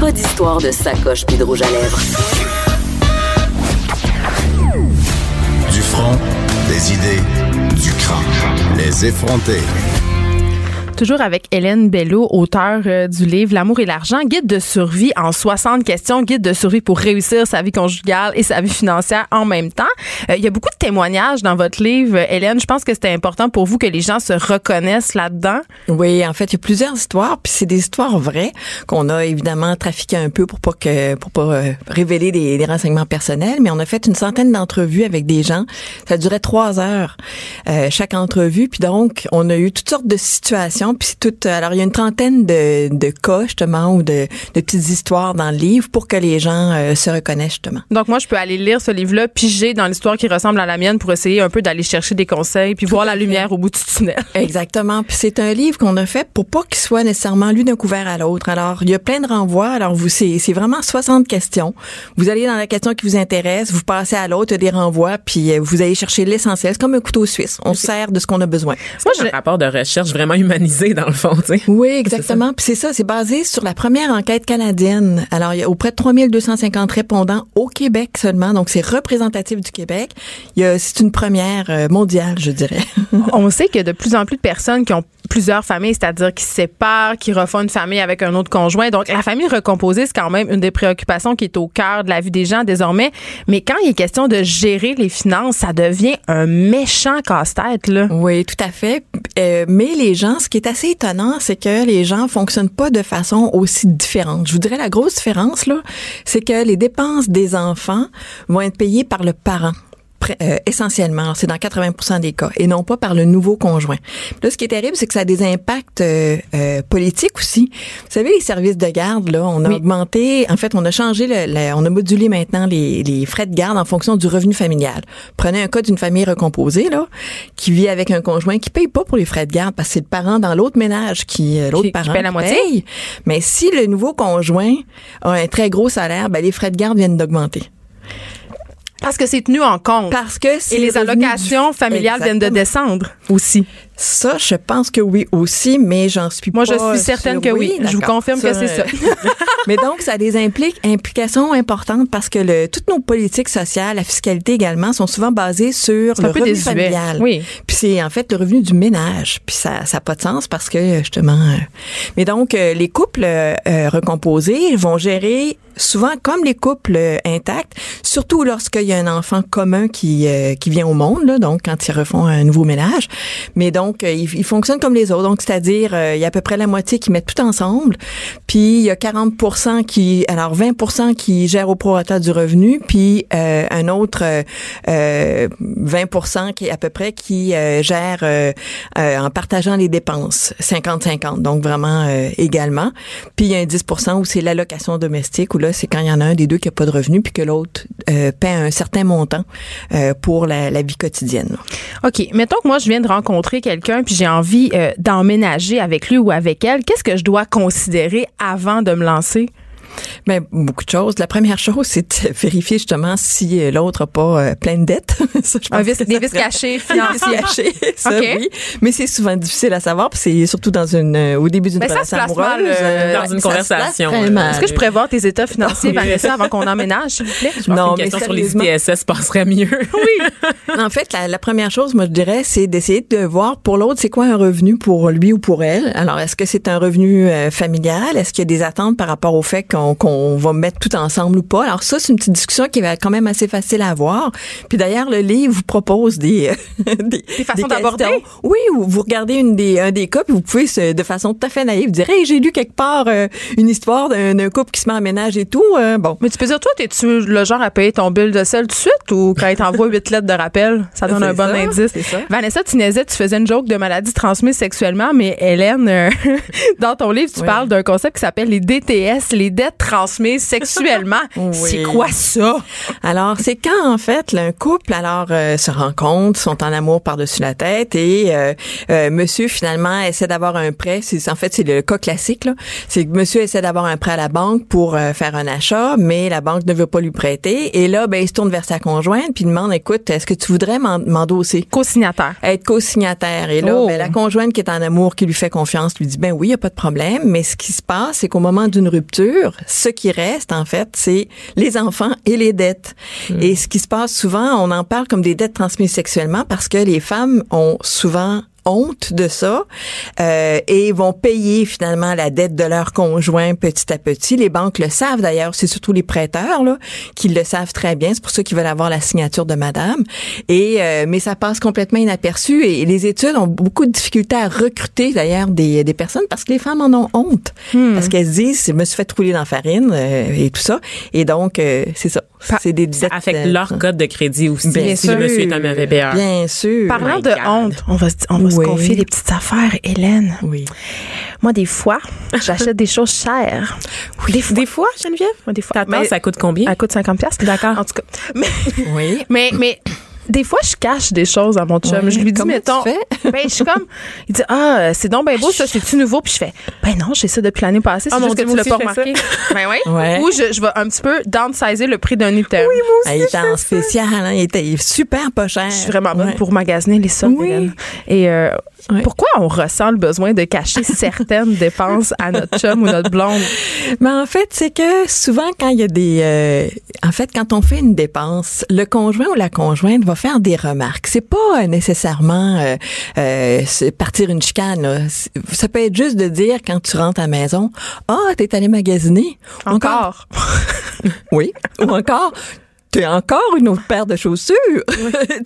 Pas d'histoire de sacoche puis de rouge à lèvres. Du front, des idées, du crâne. Les effronter. Toujours avec Hélène Bello, auteure euh, du livre L'amour et l'argent, guide de survie en 60 questions, guide de survie pour réussir sa vie conjugale et sa vie financière en même temps. Euh, il y a beaucoup de témoignages dans votre livre, Hélène. Je pense que c'était important pour vous que les gens se reconnaissent là-dedans. Oui, en fait, il y a plusieurs histoires, puis c'est des histoires vraies qu'on a évidemment trafiquées un peu pour pas que pour pas euh, révéler des, des renseignements personnels, mais on a fait une centaine d'entrevues avec des gens. Ça durait trois heures chaque entrevue, puis donc on a eu toutes sortes de situations, Puis tout, alors il y a une trentaine de, de cas justement ou de, de petites histoires dans le livre pour que les gens euh, se reconnaissent justement. Donc moi, je peux aller lire ce livre-là, piger dans l'histoire qui ressemble à la mienne pour essayer un peu d'aller chercher des conseils puis voir la lumière au bout du tunnel. Exactement. Puis c'est un livre qu'on a fait pour pas qu'il soit nécessairement lu d'un couvert à l'autre. Alors il y a plein de renvois. Alors vous, c'est vraiment 60 questions. Vous allez dans la question qui vous intéresse, vous passez à l'autre, des renvois, puis euh, vous allez chercher l'essentiel. C'est comme un couteau suisse. On sert de ce qu'on a besoin. Moi, j'ai un rapport de recherche vraiment humanisé dans le fond. Tu sais. Oui, exactement. Puis c'est ça, c'est basé sur la première enquête canadienne. Alors il y a auprès de 3250 répondants au Québec seulement, donc c'est représentatif du Québec. Il y a, c'est une première euh, mondiale, je dirais. On sait qu'il y a de plus en plus de personnes qui ont plusieurs familles, c'est-à-dire qui se séparent, qui refont une famille avec un autre conjoint. Donc, la famille recomposée, c'est quand même une des préoccupations qui est au cœur de la vie des gens désormais. Mais quand il est question de gérer les finances, ça devient un méchant casse-tête, là. Oui, tout à fait. Euh, mais les gens, ce qui est assez étonnant, c'est que les gens fonctionnent pas de façon aussi différente. Je vous dirais la grosse différence, là, c'est que les dépenses des enfants vont être payées par le parent. Euh, essentiellement, c'est dans 80% des cas, et non pas par le nouveau conjoint. Là, ce qui est terrible, c'est que ça a des impacts euh, euh, politiques aussi. Vous savez, les services de garde, là, on a augmenté, en fait, on a changé, le, on a modulé maintenant les, les, frais de garde en fonction du revenu familial. Prenez un cas d'une famille recomposée, là, qui vit avec un conjoint qui paye pas pour les frais de garde parce que c'est le parent dans l'autre ménage qui, l'autre parent paye la moitié. Paye. Mais si le nouveau conjoint a un très gros salaire, ben, les frais de garde viennent d'augmenter. Parce que c'est tenu en compte. Parce que Et les allocations familiales viennent de descendre aussi. Ça, je pense que oui aussi, mais j'en suis Moi, pas. Moi, je suis certaine que oui. Je vous confirme que c'est ça. mais donc, ça a des impliques, implications importantes parce que le, toutes nos politiques sociales, la fiscalité également, sont souvent basées sur le revenu familial. Oui. Puis c'est en fait le revenu du ménage. Puis ça n'a pas de sens parce que justement. Euh, mais donc, euh, les couples euh, recomposés vont gérer souvent comme les couples intacts, surtout lorsqu'il y a un enfant commun qui qui vient au monde, là, donc quand ils refont un nouveau ménage. Mais donc, ils, ils fonctionnent comme les autres. Donc, c'est-à-dire, il y a à peu près la moitié qui mettent tout ensemble. Puis, il y a 40 qui, alors 20 qui gèrent au prorata du revenu, puis euh, un autre euh, 20% qui est à peu près qui euh, gère euh, en partageant les dépenses, 50-50, donc vraiment également. Puis il y a un 10% où c'est l'allocation domestique, où là, c'est quand il y en a un des deux qui a pas de revenu, puis que l'autre paie un certain montant pour la, la, vie quotidienne. OK. Mettons que moi, je viens de rencontrer quelqu'un, puis j'ai envie d'emménager avec lui ou avec elle. Qu'est-ce que je dois considérer avant de me lancer? Mais beaucoup de choses. La première chose, c'est de vérifier justement si euh, l'autre n'a pas euh, plein de dettes. ça, je pense Un vice, des vices cachés financiers. cachés, ça oui. Mais c'est souvent difficile à savoir, puis c'est surtout dans une euh, au début d'une relation amoureuse, mal, dans une conversation. Est-ce que je pourrais voir tes états financiers, Vanessa, avant qu'on emménage, s'il vous plaît? Je non, une question sur les ITSS passerait mieux. oui. en fait, la, la, première chose, moi, je dirais, c'est d'essayer de voir pour l'autre, c'est quoi un revenu pour lui ou pour elle. Alors, est-ce que c'est un revenu familial? Est-ce qu'il y a des attentes par rapport au fait qu'on qu'on va mettre tout ensemble ou pas. Alors ça, c'est une petite discussion qui va quand même assez facile à avoir. Puis d'ailleurs, le livre vous propose des des, des façons d'aborder? Oui, vous regardez une des un des cas, puis vous pouvez de façon tout à fait naïve dire, hey, j'ai lu quelque part euh, une histoire d'un couple qui se met en ménage et tout. Euh, bon. Mais tu peux dire, toi, t'es-tu le genre à payer ton bill de sel tout de suite ou quand il t'envoie huit lettres de rappel, ça donne un bon indice? Ça. Vanessa, tu naisais, tu faisais une joke de maladie transmise sexuellement, mais Hélène, euh, dans ton livre, tu parles d'un concept qui s'appelle les DTS, les dettes transmises sexuellement. C'est quoi ça? Alors, c'est quand, en fait, un couple, alors, euh, se rencontre, sont en amour par-dessus la tête et euh, euh, monsieur, finalement, essaie d'avoir un prêt. C'est, en fait, c'est le cas classique, là. C'est que monsieur essaie d'avoir un prêt à la banque pour faire un achat, mais la banque ne veut pas lui prêter. Et là, ben, il se tourne vers sa conjointe puis demande, écoute, est-ce que tu voudrais m'endosser? Co-signataire. Être co-signataire. Et là, ben, la oh. conjointe qui est en amour, qui lui fait confiance, lui dit, ben oui, il n'y a pas de problème. Mais ce qui se passe, c'est qu'au moment d'une rupture, ce qui reste, en fait, c'est les enfants et les dettes. Hmm. Et ce qui se passe souvent, on en parle comme des dettes transmises sexuellement parce que les femmes ont souvent honte de ça euh, et vont payer finalement la dette de leur conjoint petit à petit. Les banques le savent d'ailleurs, c'est surtout les prêteurs là qui le savent très bien. C'est pour ça qu'ils veulent avoir la signature de madame. Et euh, mais ça passe complètement inaperçu et les études ont beaucoup de difficultés à recruter d'ailleurs des, des personnes parce que les femmes en ont honte hmm. parce qu'elles se disent je me suis fait rouler dans la farine euh, et tout ça et donc c'est ça c'est des dettes. Ça affecte leur code de crédit aussi. Bien si sûr. le monsieur est un mauvais payeur. Bien sûr. Parlant my de God. honte, on va, se- on va se Oui. confier des petites affaires, Hélène. Oui. Moi, des fois, j'achète des choses chères. Des, des fois, Geneviève? Moi, des fois. T'attends, Mais- ça coûte combien? Elle coûte 50 pièces. D'accord. En tout cas. Mais, Oui. mais, mais des fois, je cache des choses à mon chum. Ouais. Je lui dis, mettons. tu fais? Ben, je suis comme. Il dit, ah, c'est donc ben beau, ça, c'est-tu nouveau? Puis je fais, ben non, j'ai ça depuis l'année passée. C'est Ah, juste que Dieu, tu l'as moi pas aussi, remarqué. Ben oui. Ouais. Ou je, je vais un petit peu downsizer le prix d'un item. Oui, Ah, il était en spécial, hein, il était super pas cher. Je suis vraiment bonne Ouais. pour magasiner les soldes, Oui. Et euh, pourquoi on ressent le besoin de cacher certaines dépenses à notre chum ou notre blonde? Mais en fait, c'est que souvent quand il y a des, euh, en fait, quand on fait une dépense, le conjoint ou la conjointe va faire des remarques. C'est pas euh, nécessairement euh, euh, partir une chicane. là. Ça peut être juste de dire quand tu rentres à la maison, ah, t'es allé magasiner. Encore. Oui. Ou encore, t'as encore une autre paire de chaussures. tu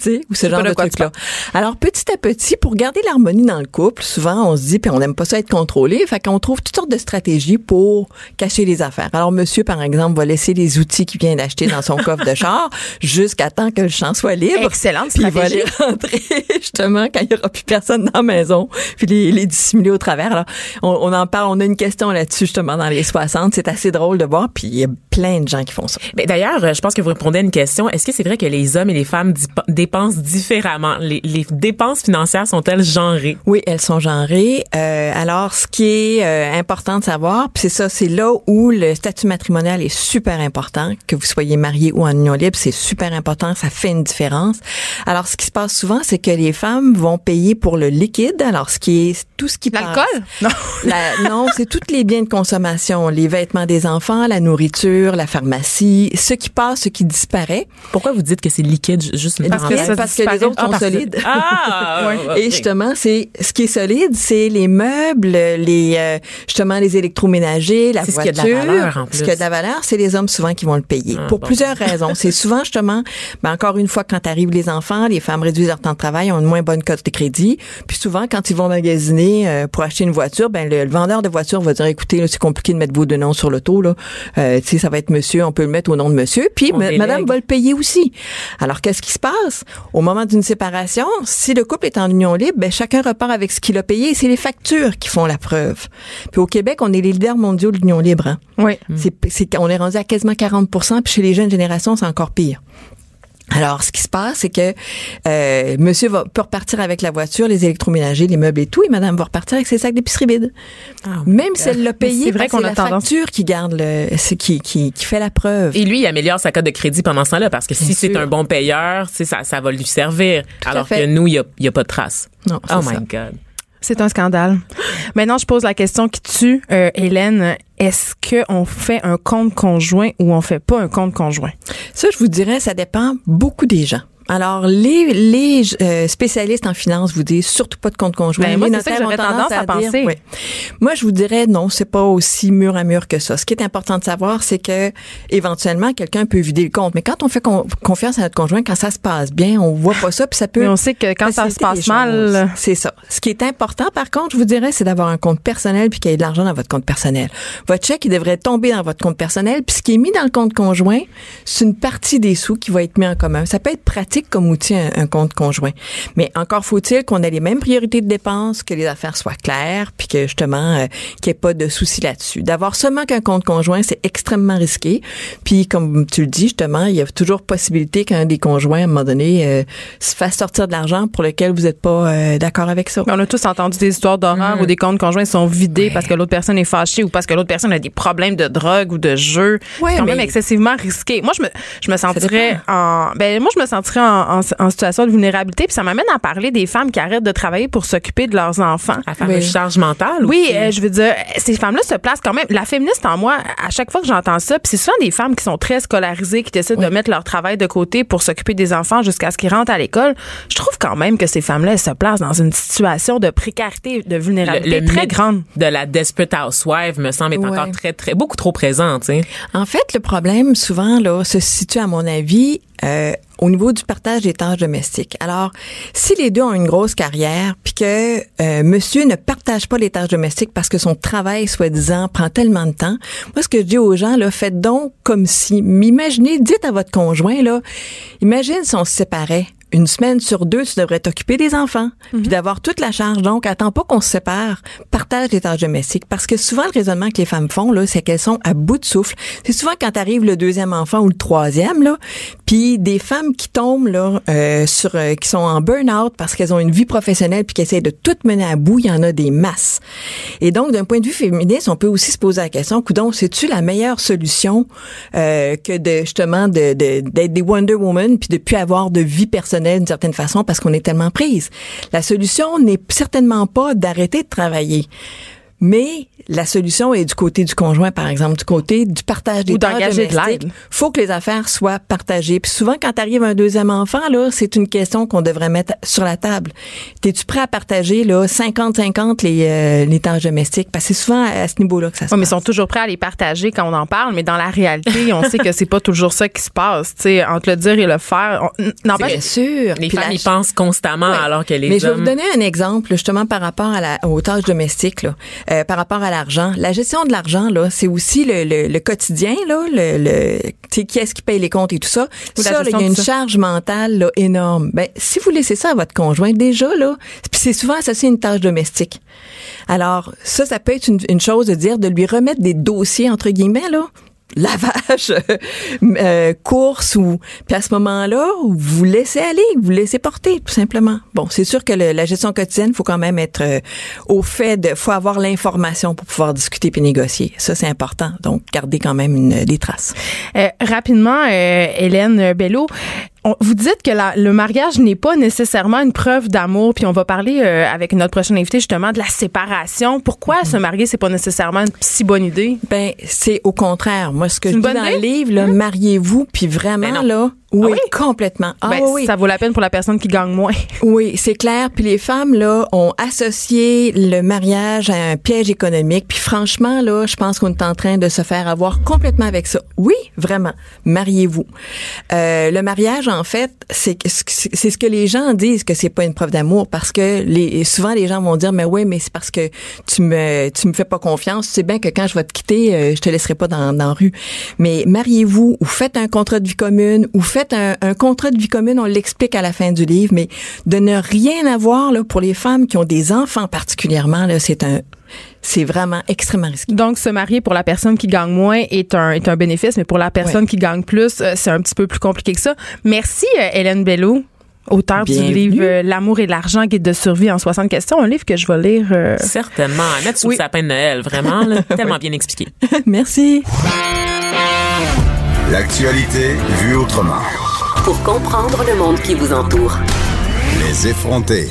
sais, ou ce genre de truc-là. Alors, petit à petit, pour garder l'harmonie dans le couple, souvent, on se dit, puis on n'aime pas ça être contrôlé, fait qu'on trouve toutes sortes de stratégies pour cacher les affaires. Alors, monsieur, par exemple, va laisser les outils qu'il vient d'acheter dans son coffre de char jusqu'à temps que le champ soit libre. Excellente Puis il va les rentrer justement quand il n'y aura plus personne dans la maison, puis les, les dissimuler au travers. Alors, on, on en parle, on a une question là-dessus justement dans les 60. C'est assez drôle de voir, puis il y a plein de gens qui font ça. Ben, D'ailleurs, je pense que vous répondez une question. Est-ce que c'est vrai que les hommes et les femmes dépensent différemment? Les, les dépenses financières sont-elles genrées? Oui, elles sont genrées. Euh, alors, ce qui est euh, important de savoir, puis c'est ça, c'est là où le statut matrimonial est super important, que vous soyez marié ou en union libre, c'est super important, ça fait une différence. Alors, ce qui se passe souvent, c'est que les femmes vont payer pour le liquide, alors ce qui est tout ce qui passe. L'alcool? Non. La- non, c'est tous les biens de consommation, les vêtements des enfants, la nourriture, la pharmacie, ce qui passe, ce qui disparaît. Pourquoi vous dites que c'est liquide, ju- juste une Parce que, parce que les autres Ah, sont que- solides. Ah! Et justement, c'est ce qui est solide, c'est les meubles, les euh, justement les électroménagers, la C'est ce qui voiture. a de la valeur, en Ce qui a de la valeur, c'est les hommes souvent qui vont le payer Ah, pour bon. plusieurs raisons. C'est souvent justement, ben encore une fois, quand arrivent les enfants, les femmes réduisent leur temps de travail, ont une moins bonne cote de crédit. Puis souvent, quand ils vont magasiner euh, pour acheter une voiture, ben le, le vendeur de voiture va dire, écoutez, là, c'est compliqué de mettre vos deux noms sur l'auto là. Euh, tu sais, ça va être monsieur, on peut le mettre au nom de monsieur. Puis On madame va le payer aussi. Alors, qu'est-ce qui se passe? Au moment d'une séparation, si le couple est en union libre, ben, chacun repart avec ce qu'il a payé et c'est les factures qui font la preuve. Puis au Québec, on est les leaders mondiaux de l'union libre. Hein. Oui. C'est, c'est, on est rendu à quasiment 40% puis chez les jeunes générations, c'est encore pire. Alors, ce qui se passe, c'est que euh, monsieur va, peut repartir avec la voiture, les électroménagers, les meubles et tout, et madame va repartir avec ses sacs d'épicerie vides. Ah, Même si elle l'a payé, c'est vrai qu'on a c'est la tendance- facture qui garde le, c'est qui, qui, qui fait la preuve. Et lui, il améliore sa cote de crédit pendant ce temps-là parce que si c'est un bon payeur, c'est ça, ça va lui servir. alors que nous, il n'y a, il y a pas de trace. Non, c'est Oh ça. my God. C'est un scandale. Maintenant, je pose la question qui tue, euh, Hélène. Est-ce qu'on fait un compte conjoint ou on fait pas un compte conjoint? Ça, je vous dirais, ça dépend beaucoup des gens. Alors, les, les euh, spécialistes en finance vous disent surtout pas de compte conjoint. Ben, moi, c'est ça que j'aurais tendance à dire- penser. oui. Moi, je vous dirais non, c'est pas aussi mur à mur que ça. Ce qui est important de savoir, c'est que éventuellement, quelqu'un peut vider le compte. Mais quand on fait con- confiance à notre conjoint, quand ça se passe bien, on voit pas ça, puis ça peut. Mais on sait que quand ça se passe mal. C'est ça. Ce qui est important, par contre, je vous dirais, c'est d'avoir un compte personnel puis qu'il y ait de l'argent dans votre compte personnel. Votre chèque, il devrait tomber dans votre compte personnel puis ce qui est mis dans le compte conjoint, c'est une partie des sous qui va être mis en commun. Ça peut être pratique comme outil, un, un compte conjoint. Mais encore faut-il qu'on ait les mêmes priorités de dépenses, que les affaires soient claires puis que, justement, euh, qu'il n'y ait pas de soucis là-dessus. D'avoir seulement qu'un compte conjoint, c'est extrêmement risqué. Puis, comme tu le dis, justement, il y a toujours possibilité qu'un des conjoints, à un moment donné, euh, se fasse sortir de l'argent pour lequel vous n'êtes pas euh, d'accord avec ça. on a tous entendu des histoires d'horreur où des comptes conjoints sont vidés parce que l'autre personne est fâchée ou parce que l'autre personne a des problèmes de drogue ou de jeu. Ouais, c'est quand mais- même excessivement risqué. Moi, je me, je me sentirais en, ben, moi, je me sentirais en, en, en situation de vulnérabilité. Puis ça m'amène à parler des femmes qui arrêtent de travailler pour s'occuper de leurs enfants. La fameuse Oui. charge mentale. Oui, euh, je veux dire, ces femmes-là se placent quand même. La féministe en moi, à chaque fois que j'entends ça, puis c'est souvent des femmes qui sont très scolarisées, qui décident de mettre leur travail de côté pour s'occuper des enfants jusqu'à ce qu'ils rentrent à l'école. Je trouve quand même que ces femmes-là elles se placent dans une situation de précarité, de vulnérabilité très mythe grande. de la Desperate Housewife me semble être Ouais. encore très, très, beaucoup trop présent, tu sais. En fait, le problème, souvent, là, se situe, à mon avis, euh, au niveau du partage des tâches domestiques. Alors, si les deux ont une grosse carrière, puis que euh, monsieur ne partage pas les tâches domestiques parce que son travail, soi-disant, prend tellement de temps, moi, ce que je dis aux gens, là, faites donc comme si, imaginez, dites à votre conjoint, là, imagine si on se séparait une semaine sur deux, tu devrais t'occuper des enfants, puis mhm. d'avoir toute la charge. Donc, attends pas qu'on se sépare, partage les tâches domestiques. Parce que souvent, le raisonnement que les femmes font, là, c'est qu'elles sont à bout de souffle. C'est souvent quand arrive le deuxième enfant ou le troisième, là, puis des femmes qui tombent, là, euh, sur, euh, qui sont en burn-out parce qu'elles ont une vie professionnelle puis qui essaient de tout mener à bout, il y en a des masses. Et donc, d'un point de vue féministe, on peut aussi se poser la question, coudon, c'est-tu la meilleure solution euh, que de, justement, d'être de, des Wonder Woman puis de plus avoir de vie personnelle? D'une certaine façon parce qu'on est tellement prise. La solution n'est certainement pas d'arrêter de travailler. Mais la solution est du côté du conjoint, par exemple, du côté du partage des Ou d'engager de l'aide. Faut que les affaires soient partagées. Puis souvent, quand arrive un deuxième enfant, là, c'est une question qu'on devrait mettre sur la table. T'es-tu prêt à partager, là, 50-50 les, euh, les tâches domestiques? Parce que c'est souvent à ce niveau-là que ça se passe. mais ils sont toujours prêts à les partager quand on en parle, mais dans la réalité, on sait que c'est pas toujours ça qui se passe, tu sais, entre le dire et le faire. Non, Bien sûr. Les femmes y pensent constamment alors que les Mais je vais vous donner un exemple, justement, par rapport à la, aux tâches domestiques, là, euh, par rapport à la l'argent. La gestion de l'argent, là, c'est aussi le, le, quotidien, là, le, le qui est-ce qui paye les comptes et tout ça. ça, il y a une charge mentale là, énorme. Ben, si vous laissez ça à votre conjoint, déjà, là, c'est souvent associé à une tâche domestique. Alors, ça, ça peut être une, une chose de dire, de lui remettre des dossiers, entre guillemets, là, lavage, euh, course ou puis à ce moment-là, vous laissez aller, vous laissez porter tout simplement. Bon, c'est sûr que la gestion quotidienne, faut quand même être euh, au fait de faut avoir l'information pour pouvoir discuter puis négocier. Ça c'est important. Donc garder quand même une, des traces. Euh, rapidement Hélène Bello, vous dites que le mariage n'est pas nécessairement une preuve d'amour, puis on va parler euh, avec notre prochaine invité justement de la séparation. Pourquoi se marier c'est pas nécessairement une si bonne idée? Ben c'est au contraire. Moi ce que je dis dans le livre, là, hum? mariez-vous puis vraiment ben là oui, ah complètement. Ah, ben, oui. Ça vaut la peine pour la personne qui gagne moins. Oui, c'est clair. Puis les femmes là ont associé le mariage à un piège économique. Puis franchement là, je pense qu'on est en train de se faire avoir complètement avec ça. Oui, vraiment. Mariez-vous. Euh, le mariage en fait, c'est ce que les gens disent que c'est pas une preuve d'amour parce que souvent les gens vont dire mais oui, mais c'est parce que tu me me fais pas confiance. Tu sais bien que quand je vais te quitter, euh, je te laisserai pas dans la rue. Mais mariez-vous ou faites un contrat de vie commune ou faites un, contrat de vie commune, on l'explique à la fin du livre, mais de ne rien avoir pour les femmes qui ont des enfants particulièrement, c'est un c'est vraiment extrêmement risqué. Donc, se marier pour la personne qui gagne moins est un, est un bénéfice, mais pour la personne qui gagne plus, euh, c'est un petit peu plus compliqué que ça. Merci, euh, Hélène Bello auteur du livre euh, L'amour et l'argent, guide de survie en 60 questions, un livre que je vais lire. Certainement. À mettre sous le sapin de Noël, vraiment, tellement bien expliqué. Merci. L'actualité vue autrement. Pour comprendre le monde qui vous entoure. Les effronter.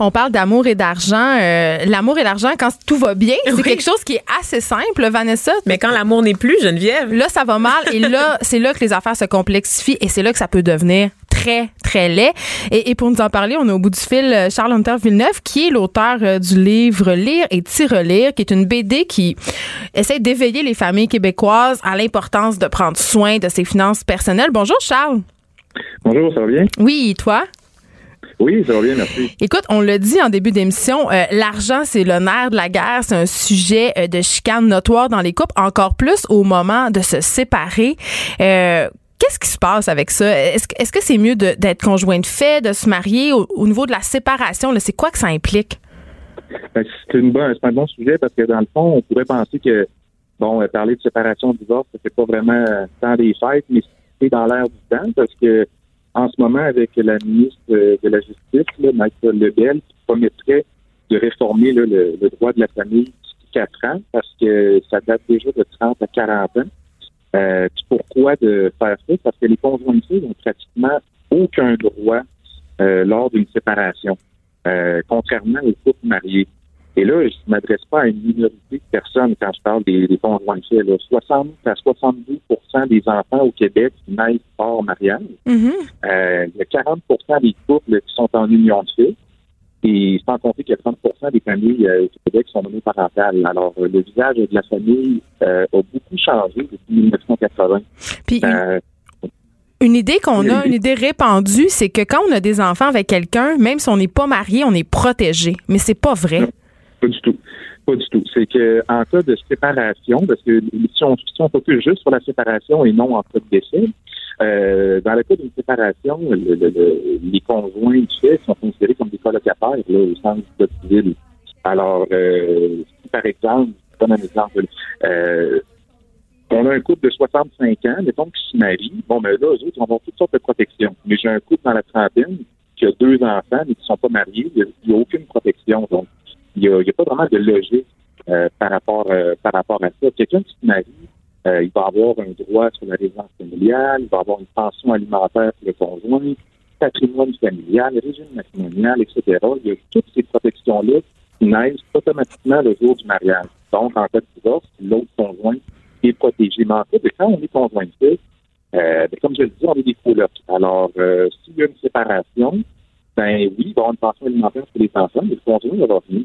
On parle d'amour et d'argent. Euh, l'amour et l'argent, quand tout va bien, c'est quelque chose qui est assez simple, Vanessa. Mais quand l'amour n'est plus, Geneviève. Là, ça va mal. Et là, c'est là que les affaires se complexifient et c'est là que ça peut devenir très, très laid. Et, pour nous en parler, on est au bout du fil euh, Charles Hunter Villeneuve, qui est l'auteur euh, du livre Lire et Tirelire, qui est une BD qui essaie d'éveiller les familles québécoises à l'importance de prendre soin de ses finances personnelles. Bonjour, Charles. Bonjour, ça va bien? Oui, toi? Oui, ça va bien, merci. Écoute, on l'a dit en début d'émission, euh, l'argent, c'est le nerf de la guerre. C'est un sujet de chicane notoire dans les couples, encore plus au moment de se séparer. Qu'est-ce qui se passe avec ça? Est-ce que c'est mieux d'être conjoint de fait, de se marier au, niveau de la séparation? C'est quoi que ça implique? Ben, c'est un bon sujet parce que dans le fond, on pourrait penser que bon, euh, parler de séparation, de divorce, c'est pas vraiment tant des fêtes, mais c'est dans l'air du temps parce que en ce moment, avec la ministre de la Justice, Michael Lebel, qui promettrait de réformer le, droit de la famille d'ici 4 ans parce que ça date déjà de 30 à 40 ans. Euh, pourquoi de faire ça? Parce que les conjoints n'ont pratiquement aucun droit euh, lors d'une séparation, euh, contrairement aux couples mariés. Et là, je ne m'adresse pas à une minorité de personnes quand je parle des, des conjoints de Là. 60 à 72% des enfants au Québec naissent hors mariage. Mm-hmm. euh, il y a 40% des couples qui sont en union de fait. Et sans compter a 30 des familles euh, au Québec sont monoparentales. Alors, euh, le visage de la famille a beaucoup changé depuis 1980. Puis, Une idée qu'on a, une idée répandue, c'est que quand on a des enfants avec quelqu'un, même si on n'est pas marié, on est protégé. Mais c'est pas vrai. Pas du tout. Pas du tout. C'est que en cas de séparation, parce que si on, si on focus juste sur la séparation et non en cas de décès, euh, dans le cas d'une séparation, les conjoints du fait sont considérés comme des colocataires là, au sens de civil. Alors, euh, si par exemple, je donne un exemple, euh, on a un couple de 65 ans, mettons, qui se marie. Bon, ben là, eux autres, ils ont toutes sortes de protections. Mais j'ai un couple dans la trentaine qui a deux enfants, mais qui ne sont pas mariés. Il n'y a, aucune protection. Donc, n'y a, a, pas vraiment de logique euh, par rapport euh, par rapport à ça. Quelqu'un qui se marie, euh, il va avoir un droit sur la résidence familiale, il va avoir une pension alimentaire pour le conjoint, patrimoine familial, régime matrimonial, etc. Il y a toutes ces protections-là qui naissent automatiquement le jour du mariage. Donc, en cas de divorce, l'autre conjoint est protégé. Mais en fait, quand on est conjoint euh, ben, comme je le dis, on est des colocs. Alors, euh, s'il y a une séparation, ben oui, il va y avoir une pension alimentaire pour les enfants, mais le conjoint va venir.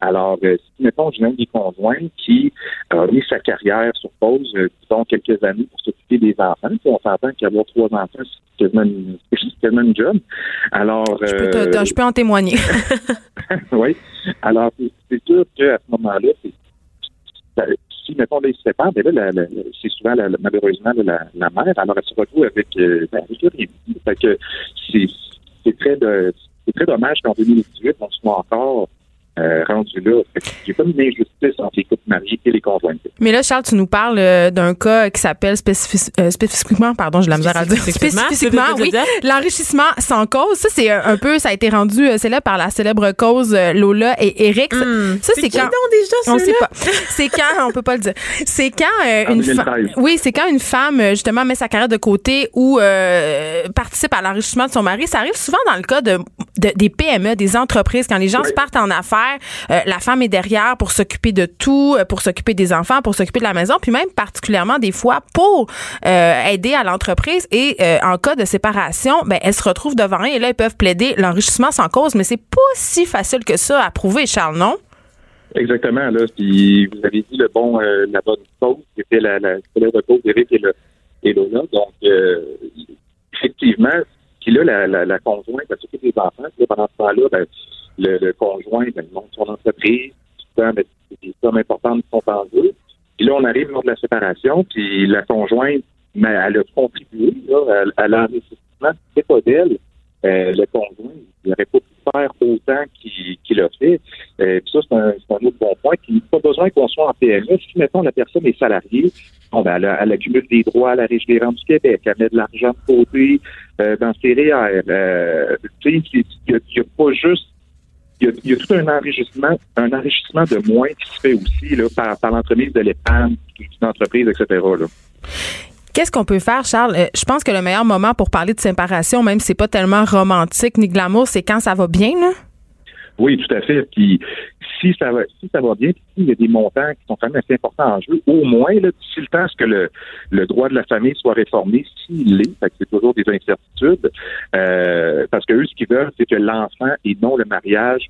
Alors, euh, si, mettons, j'ai un des conjoints qui a mis sa carrière sur pause, euh, disons, quelques années pour s'occuper des enfants, puis on s'entend qu'avoir trois enfants, c'est quasiment une, quasiment une job. Alors... Je peux, euh, je peux en témoigner. oui. Alors, c'est sûr qu'à ce moment-là, si, mettons, là, ils se séparent, ben là, c'est souvent, malheureusement, la, la, mère, alors elle se retrouve avec, euh, ben, avec rien. Fait que c'est très, de, très dommage qu'en 2018, on soit encore euh, rendu là. J'ai pas une injustice entre les couples mariés et les conjoints. Mais là, Charles, tu nous parles euh, d'un cas qui s'appelle euh, spécifiquement, pardon, j'ai la misère à dire. Spécifiquement, oui. L'enrichissement sans cause. Ça, c'est un peu, ça a été rendu célèbre par la célèbre cause Lola et Eric. Hmm. Ça, c'est quand. déjà, on sait pas. C'est quand, on peut pas le dire. C'est quand une femme. Oui, c'est quand une femme, justement, met sa carrière de côté ou participe à l'enrichissement de son mari. Ça arrive souvent dans le cas de, des PME, des entreprises, quand les gens se partent en affaires euh, la femme est derrière pour s'occuper de tout, euh, pour s'occuper des enfants, pour s'occuper de la maison, puis même particulièrement des fois pour euh, aider à l'entreprise. Et en cas de séparation, ben elles se retrouvent devant rien et là ils peuvent plaider l'enrichissement sans cause, mais c'est pas si facile que ça à prouver, Charles, non? Exactement. Puis vous avez dit le bon, la bonne cause, c'était la, la, la cause d'Éric et, le, et Lola. Donc, effectivement, puis là, la, conjointe va s'occuper des enfants. Là, pendant ce temps-là, ben, le, conjoint ben, monte son entreprise, des sommes importantes sont en jeu. Puis là, on arrive lors de la séparation, puis la conjointe, mais elle a contribué là, à, l'enrichissement. C'est pas d'elle. Euh, le conjoint, il n'aurait pas pu faire autant qu'il a fait. Euh, puis ça, c'est un, un, autre bon point. Il n'y a pas besoin qu'on soit en PME. Si, mettons, la personne est salariée, bon, ben, elle, elle, accumule des droits à la Régie des du Québec, elle met de l'argent de côté euh, dans ses REER. Euh, tu sais, il n'y a, pas juste il y, a, tout un enrichissement, un enrichissement de moins qui se fait aussi là, par, par l'entremise de l'épargne, d'une entreprise, etc. Là. Qu'est-ce qu'on peut faire, Charles? Euh, je pense que le meilleur moment pour parler de séparation, même si c'est pas tellement romantique ni glamour, c'est quand ça va bien, là? Oui, tout à fait. Puis si ça va, si ça va bien, puis s'il y a des montants qui sont quand même assez importants en jeu, au moins, là, d'ici le temps à ce que le, le droit de la famille soit réformé, s'il est, fait que c'est toujours des incertitudes, euh, parce que eux, ce qu'ils veulent, c'est que l'enfant et non le mariage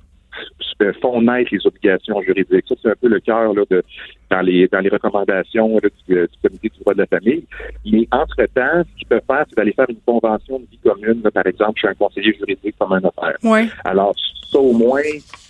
font naître les obligations juridiques. Ça, c'est un peu le cœur là, de, dans, les, dans les recommandations du, du, comité du droit de la famille. Mais entre-temps, ce qu'ils peuvent faire, c'est d'aller faire une convention de vie commune, par exemple, chez un conseiller juridique comme un affaire. Oui. Alors, ça, au moins,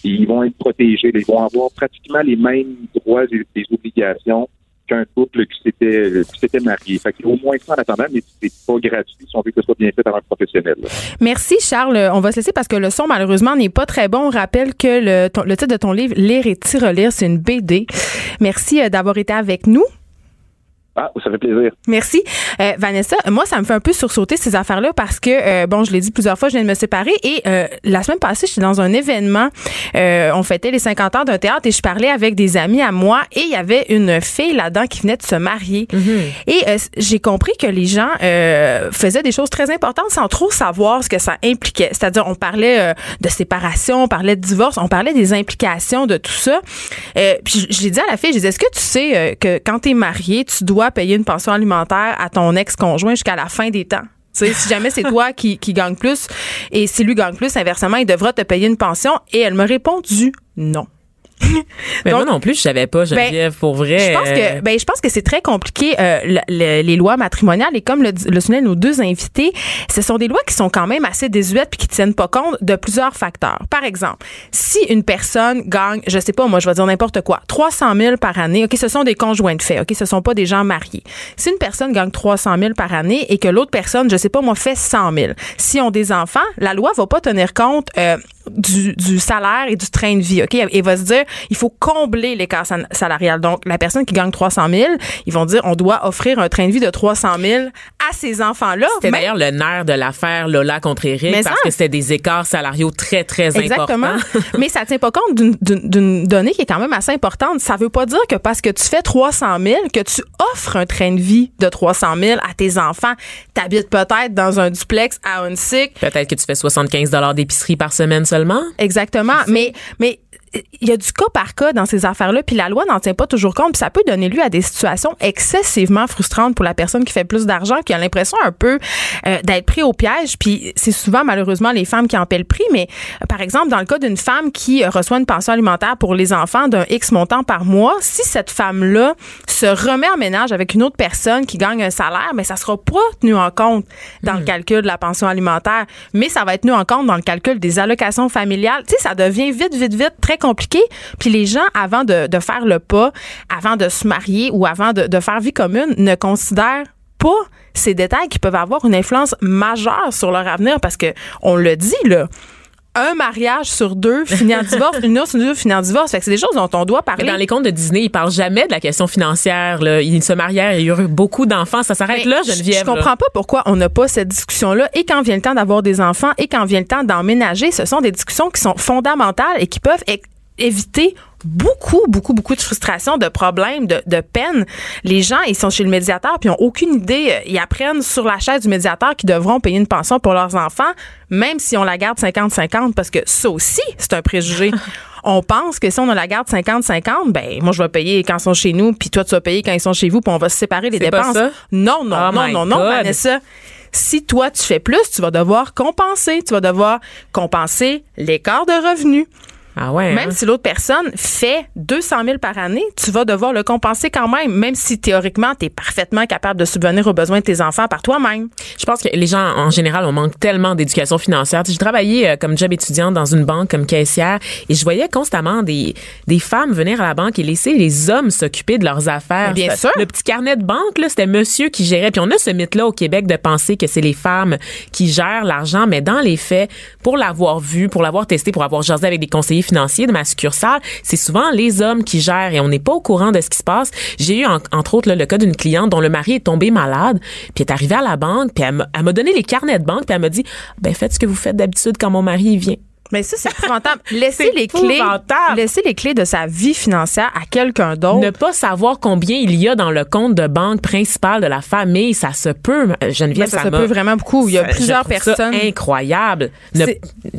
ils vont être protégés. Ils vont avoir pratiquement les mêmes droits et des obligations qu'un couple qui s'était qui s'était marié. Fait au moins ça en attendant, mais c'est pas gratuit si on veut que ce soit bien fait par un professionnel. Merci Charles. On va se laisser parce que le son malheureusement n'est pas très bon. On rappelle que le, le titre de ton livre Lire et tirelire, c'est une BD. Merci euh, d'avoir été avec nous. Ah, ça fait plaisir. Merci. Euh, Vanessa, moi, ça me fait un peu sursauter ces affaires-là parce que, euh, bon, je l'ai dit plusieurs fois, je viens de me séparer et euh, la semaine passée, j'étais dans un événement. on fêtait les 50 ans d'un théâtre et je parlais avec des amis à moi et il y avait une fille là-dedans qui venait de se marier. Mm-hmm. Et j'ai compris que les gens faisaient des choses très importantes sans trop savoir ce que ça impliquait. C'est-à-dire, on parlait de séparation, on parlait de divorce, on parlait des implications de tout ça. puis j'ai dit à la fille, je disais, est-ce que tu sais que quand tu es marié, tu dois payer une pension alimentaire à ton ex-conjoint jusqu'à la fin des temps. si jamais c'est toi qui, gagne plus et si lui gagne plus, inversement, il devra te payer une pension. Et elle me répondu non. Mais moi non plus, je savais pas, Geneviève, ben, pour vrai. Je pense que, ben, je pense que c'est très compliqué, euh, les lois matrimoniales. Et comme le, le soulignaient nos deux invités, ce sont des lois qui sont quand même assez désuètes puis qui tiennent pas compte de plusieurs facteurs. Par exemple, si une personne gagne, je sais pas, moi, je vais dire n'importe quoi, 300 000 par année, OK, ce sont des conjoints de fait, OK, ce sont pas des gens mariés. Si une personne gagne 300 000 par année et que l'autre personne, je sais pas, moi, fait 100 000, si on des enfants, la loi va pas tenir compte, euh, du, du, salaire et du train de vie. OK? Et va se dire, il faut combler l'écart salarial. Donc, la personne qui gagne 300 000, ils vont dire, on doit offrir un train de vie de 300 000 à ces enfants-là. C'était d'ailleurs le nerf de l'affaire Lola contre Eric parce que c'était des écarts salariaux très, très Exactement. importants. Mais ça tient pas compte d'une donnée qui est quand même assez importante. Ça veut pas dire que parce que tu fais 300 000, que tu offres un train de vie de 300 000 à tes enfants. T'habites peut-être dans un duplex à Huntsic. Peut-être que tu fais 75 d'épicerie par semaine seulement. Exactement. Mais, mais il y a du cas par cas dans ces affaires-là, puis la loi n'en tient pas toujours compte, puis ça peut donner lieu à des situations excessivement frustrantes pour la personne qui fait plus d'argent, qui a l'impression un peu euh, d'être pris au piège, puis c'est souvent malheureusement les femmes qui en paient le prix, mais euh, par exemple dans le cas d'une femme qui reçoit une pension alimentaire pour les enfants d'un X montant par mois, si cette femme-là se remet en ménage avec une autre personne qui gagne un salaire, mais ça sera pas tenu en compte dans le hmm. calcul de la pension alimentaire, mais ça va être tenu en compte dans le calcul des allocations familiales. Tu sais, ça devient vite, vite, vite très compliqué. Puis les gens, avant de, faire le pas, avant de se marier ou avant de, faire vie commune, ne considèrent pas ces détails qui peuvent avoir une influence majeure sur leur avenir parce que on le dit là un mariage sur deux finit en divorce, une autre sur deux finit en divorce. Fait que c'est des choses dont on doit parler. dans les contes de Disney, ils parlent jamais de la question financière. Là. Ils se marièrent, il y a eu beaucoup d'enfants. Ça s'arrête là, Geneviève. Je, je comprends pas pourquoi on n'a pas cette discussion-là. Et quand vient le temps d'avoir des enfants et quand vient le temps d'emménager, ce sont des discussions qui sont fondamentales et qui peuvent éviter beaucoup, beaucoup, beaucoup de frustration, de problèmes, de, de peine. Les gens, ils sont chez le médiateur puis ils ont aucune idée. Euh, ils apprennent sur la chaise du médiateur qu'ils devront payer une pension pour leurs enfants, même si on la garde 50-50, parce que ça aussi, c'est un préjugé. on pense que si on a la garde 50-50, ben moi je vais payer quand ils sont chez nous, puis toi tu vas payer quand ils sont chez vous, puis on va se séparer les dépenses. Pas ça? Non, non, oh non, non, non, Vanessa si toi tu fais plus, tu vas devoir compenser. Tu vas devoir compenser l'écart de revenus. Ah ouais, même hein? si l'autre personne fait 200 000 par année, tu vas devoir le compenser quand même, même si théoriquement, tu es parfaitement capable de subvenir aux besoins de tes enfants par toi-même. Je pense que les gens, en général, on manque tellement d'éducation financière. J'ai travaillé euh, comme job étudiant dans une banque comme caissière et je voyais constamment des, des femmes venir à la banque et laisser les hommes s'occuper de leurs affaires. Bien sûr. Le petit carnet de banque, là, c'était monsieur qui gérait. Puis on a ce mythe-là au Québec de penser que c'est les femmes qui gèrent l'argent, mais dans les faits, pour l'avoir vu, pour l'avoir testé, pour avoir jasé avec des conseillers financier de ma succursale, c'est souvent les hommes qui gèrent et on n'est pas au courant de ce qui se passe. J'ai eu entre autres le cas d'une cliente dont le mari est tombé malade, puis est arrivé à la banque, puis elle m'a donné les carnets de banque, puis elle m'a dit ben faites ce que vous faites d'habitude quand mon mari vient. Mais ça, c'est épouvantable. Laisser les clés, laisser les clés de sa vie financière à quelqu'un d'autre. Ne pas savoir combien il y a dans le compte de banque principal de la famille, ça se peut, Geneviève. ça, se peut vraiment beaucoup. Il y a plusieurs personnes. incroyable.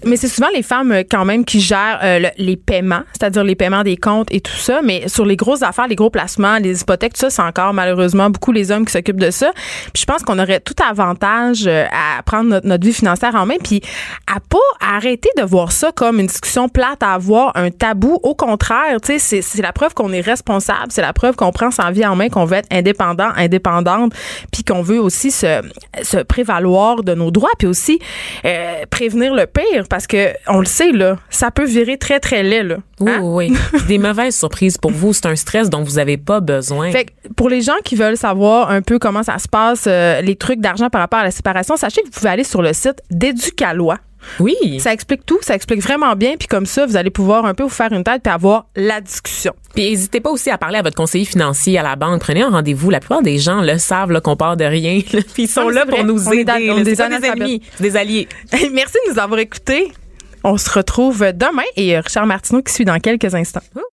Mais c'est souvent les femmes euh, quand même qui gèrent euh, les paiements, c'est-à-dire les paiements des comptes et tout ça. Mais sur les grosses affaires, les gros placements, les hypothèques, tout ça, c'est encore malheureusement beaucoup les hommes qui s'occupent de ça. Puis je pense qu'on aurait tout avantage euh, à prendre notre, notre vie financière en main, puis à pas arrêter de voir ça comme une discussion plate à avoir, un tabou. Au contraire, tu sais, c'est la preuve qu'on est responsable, c'est la preuve qu'on prend sa vie en main, qu'on veut être indépendant, indépendante, puis qu'on veut aussi se, se prévaloir de nos droits, puis aussi euh, prévenir le pire, parce que on le sait là, ça peut virer très très laid là. Oui, hein? oui. Des mauvaises surprises pour vous, c'est un stress dont vous n'avez pas besoin. Fait pour les gens qui veulent savoir un peu comment ça se passe, euh, les trucs d'argent par rapport à la séparation, sachez que vous pouvez aller sur le site d'Éducalois. Oui. Ça explique tout, ça explique vraiment bien, puis comme ça, vous allez pouvoir un peu vous faire une tête et avoir la discussion. Puis n'hésitez pas aussi à parler à votre conseiller financier à la banque. Prenez un rendez-vous. La plupart des gens le savent qu'on part de rien. puis ils sont là pour nous aider. On des, ennemis, des alliés. Merci de nous avoir écoutés. On se retrouve demain et Richard Martineau qui suit dans quelques instants.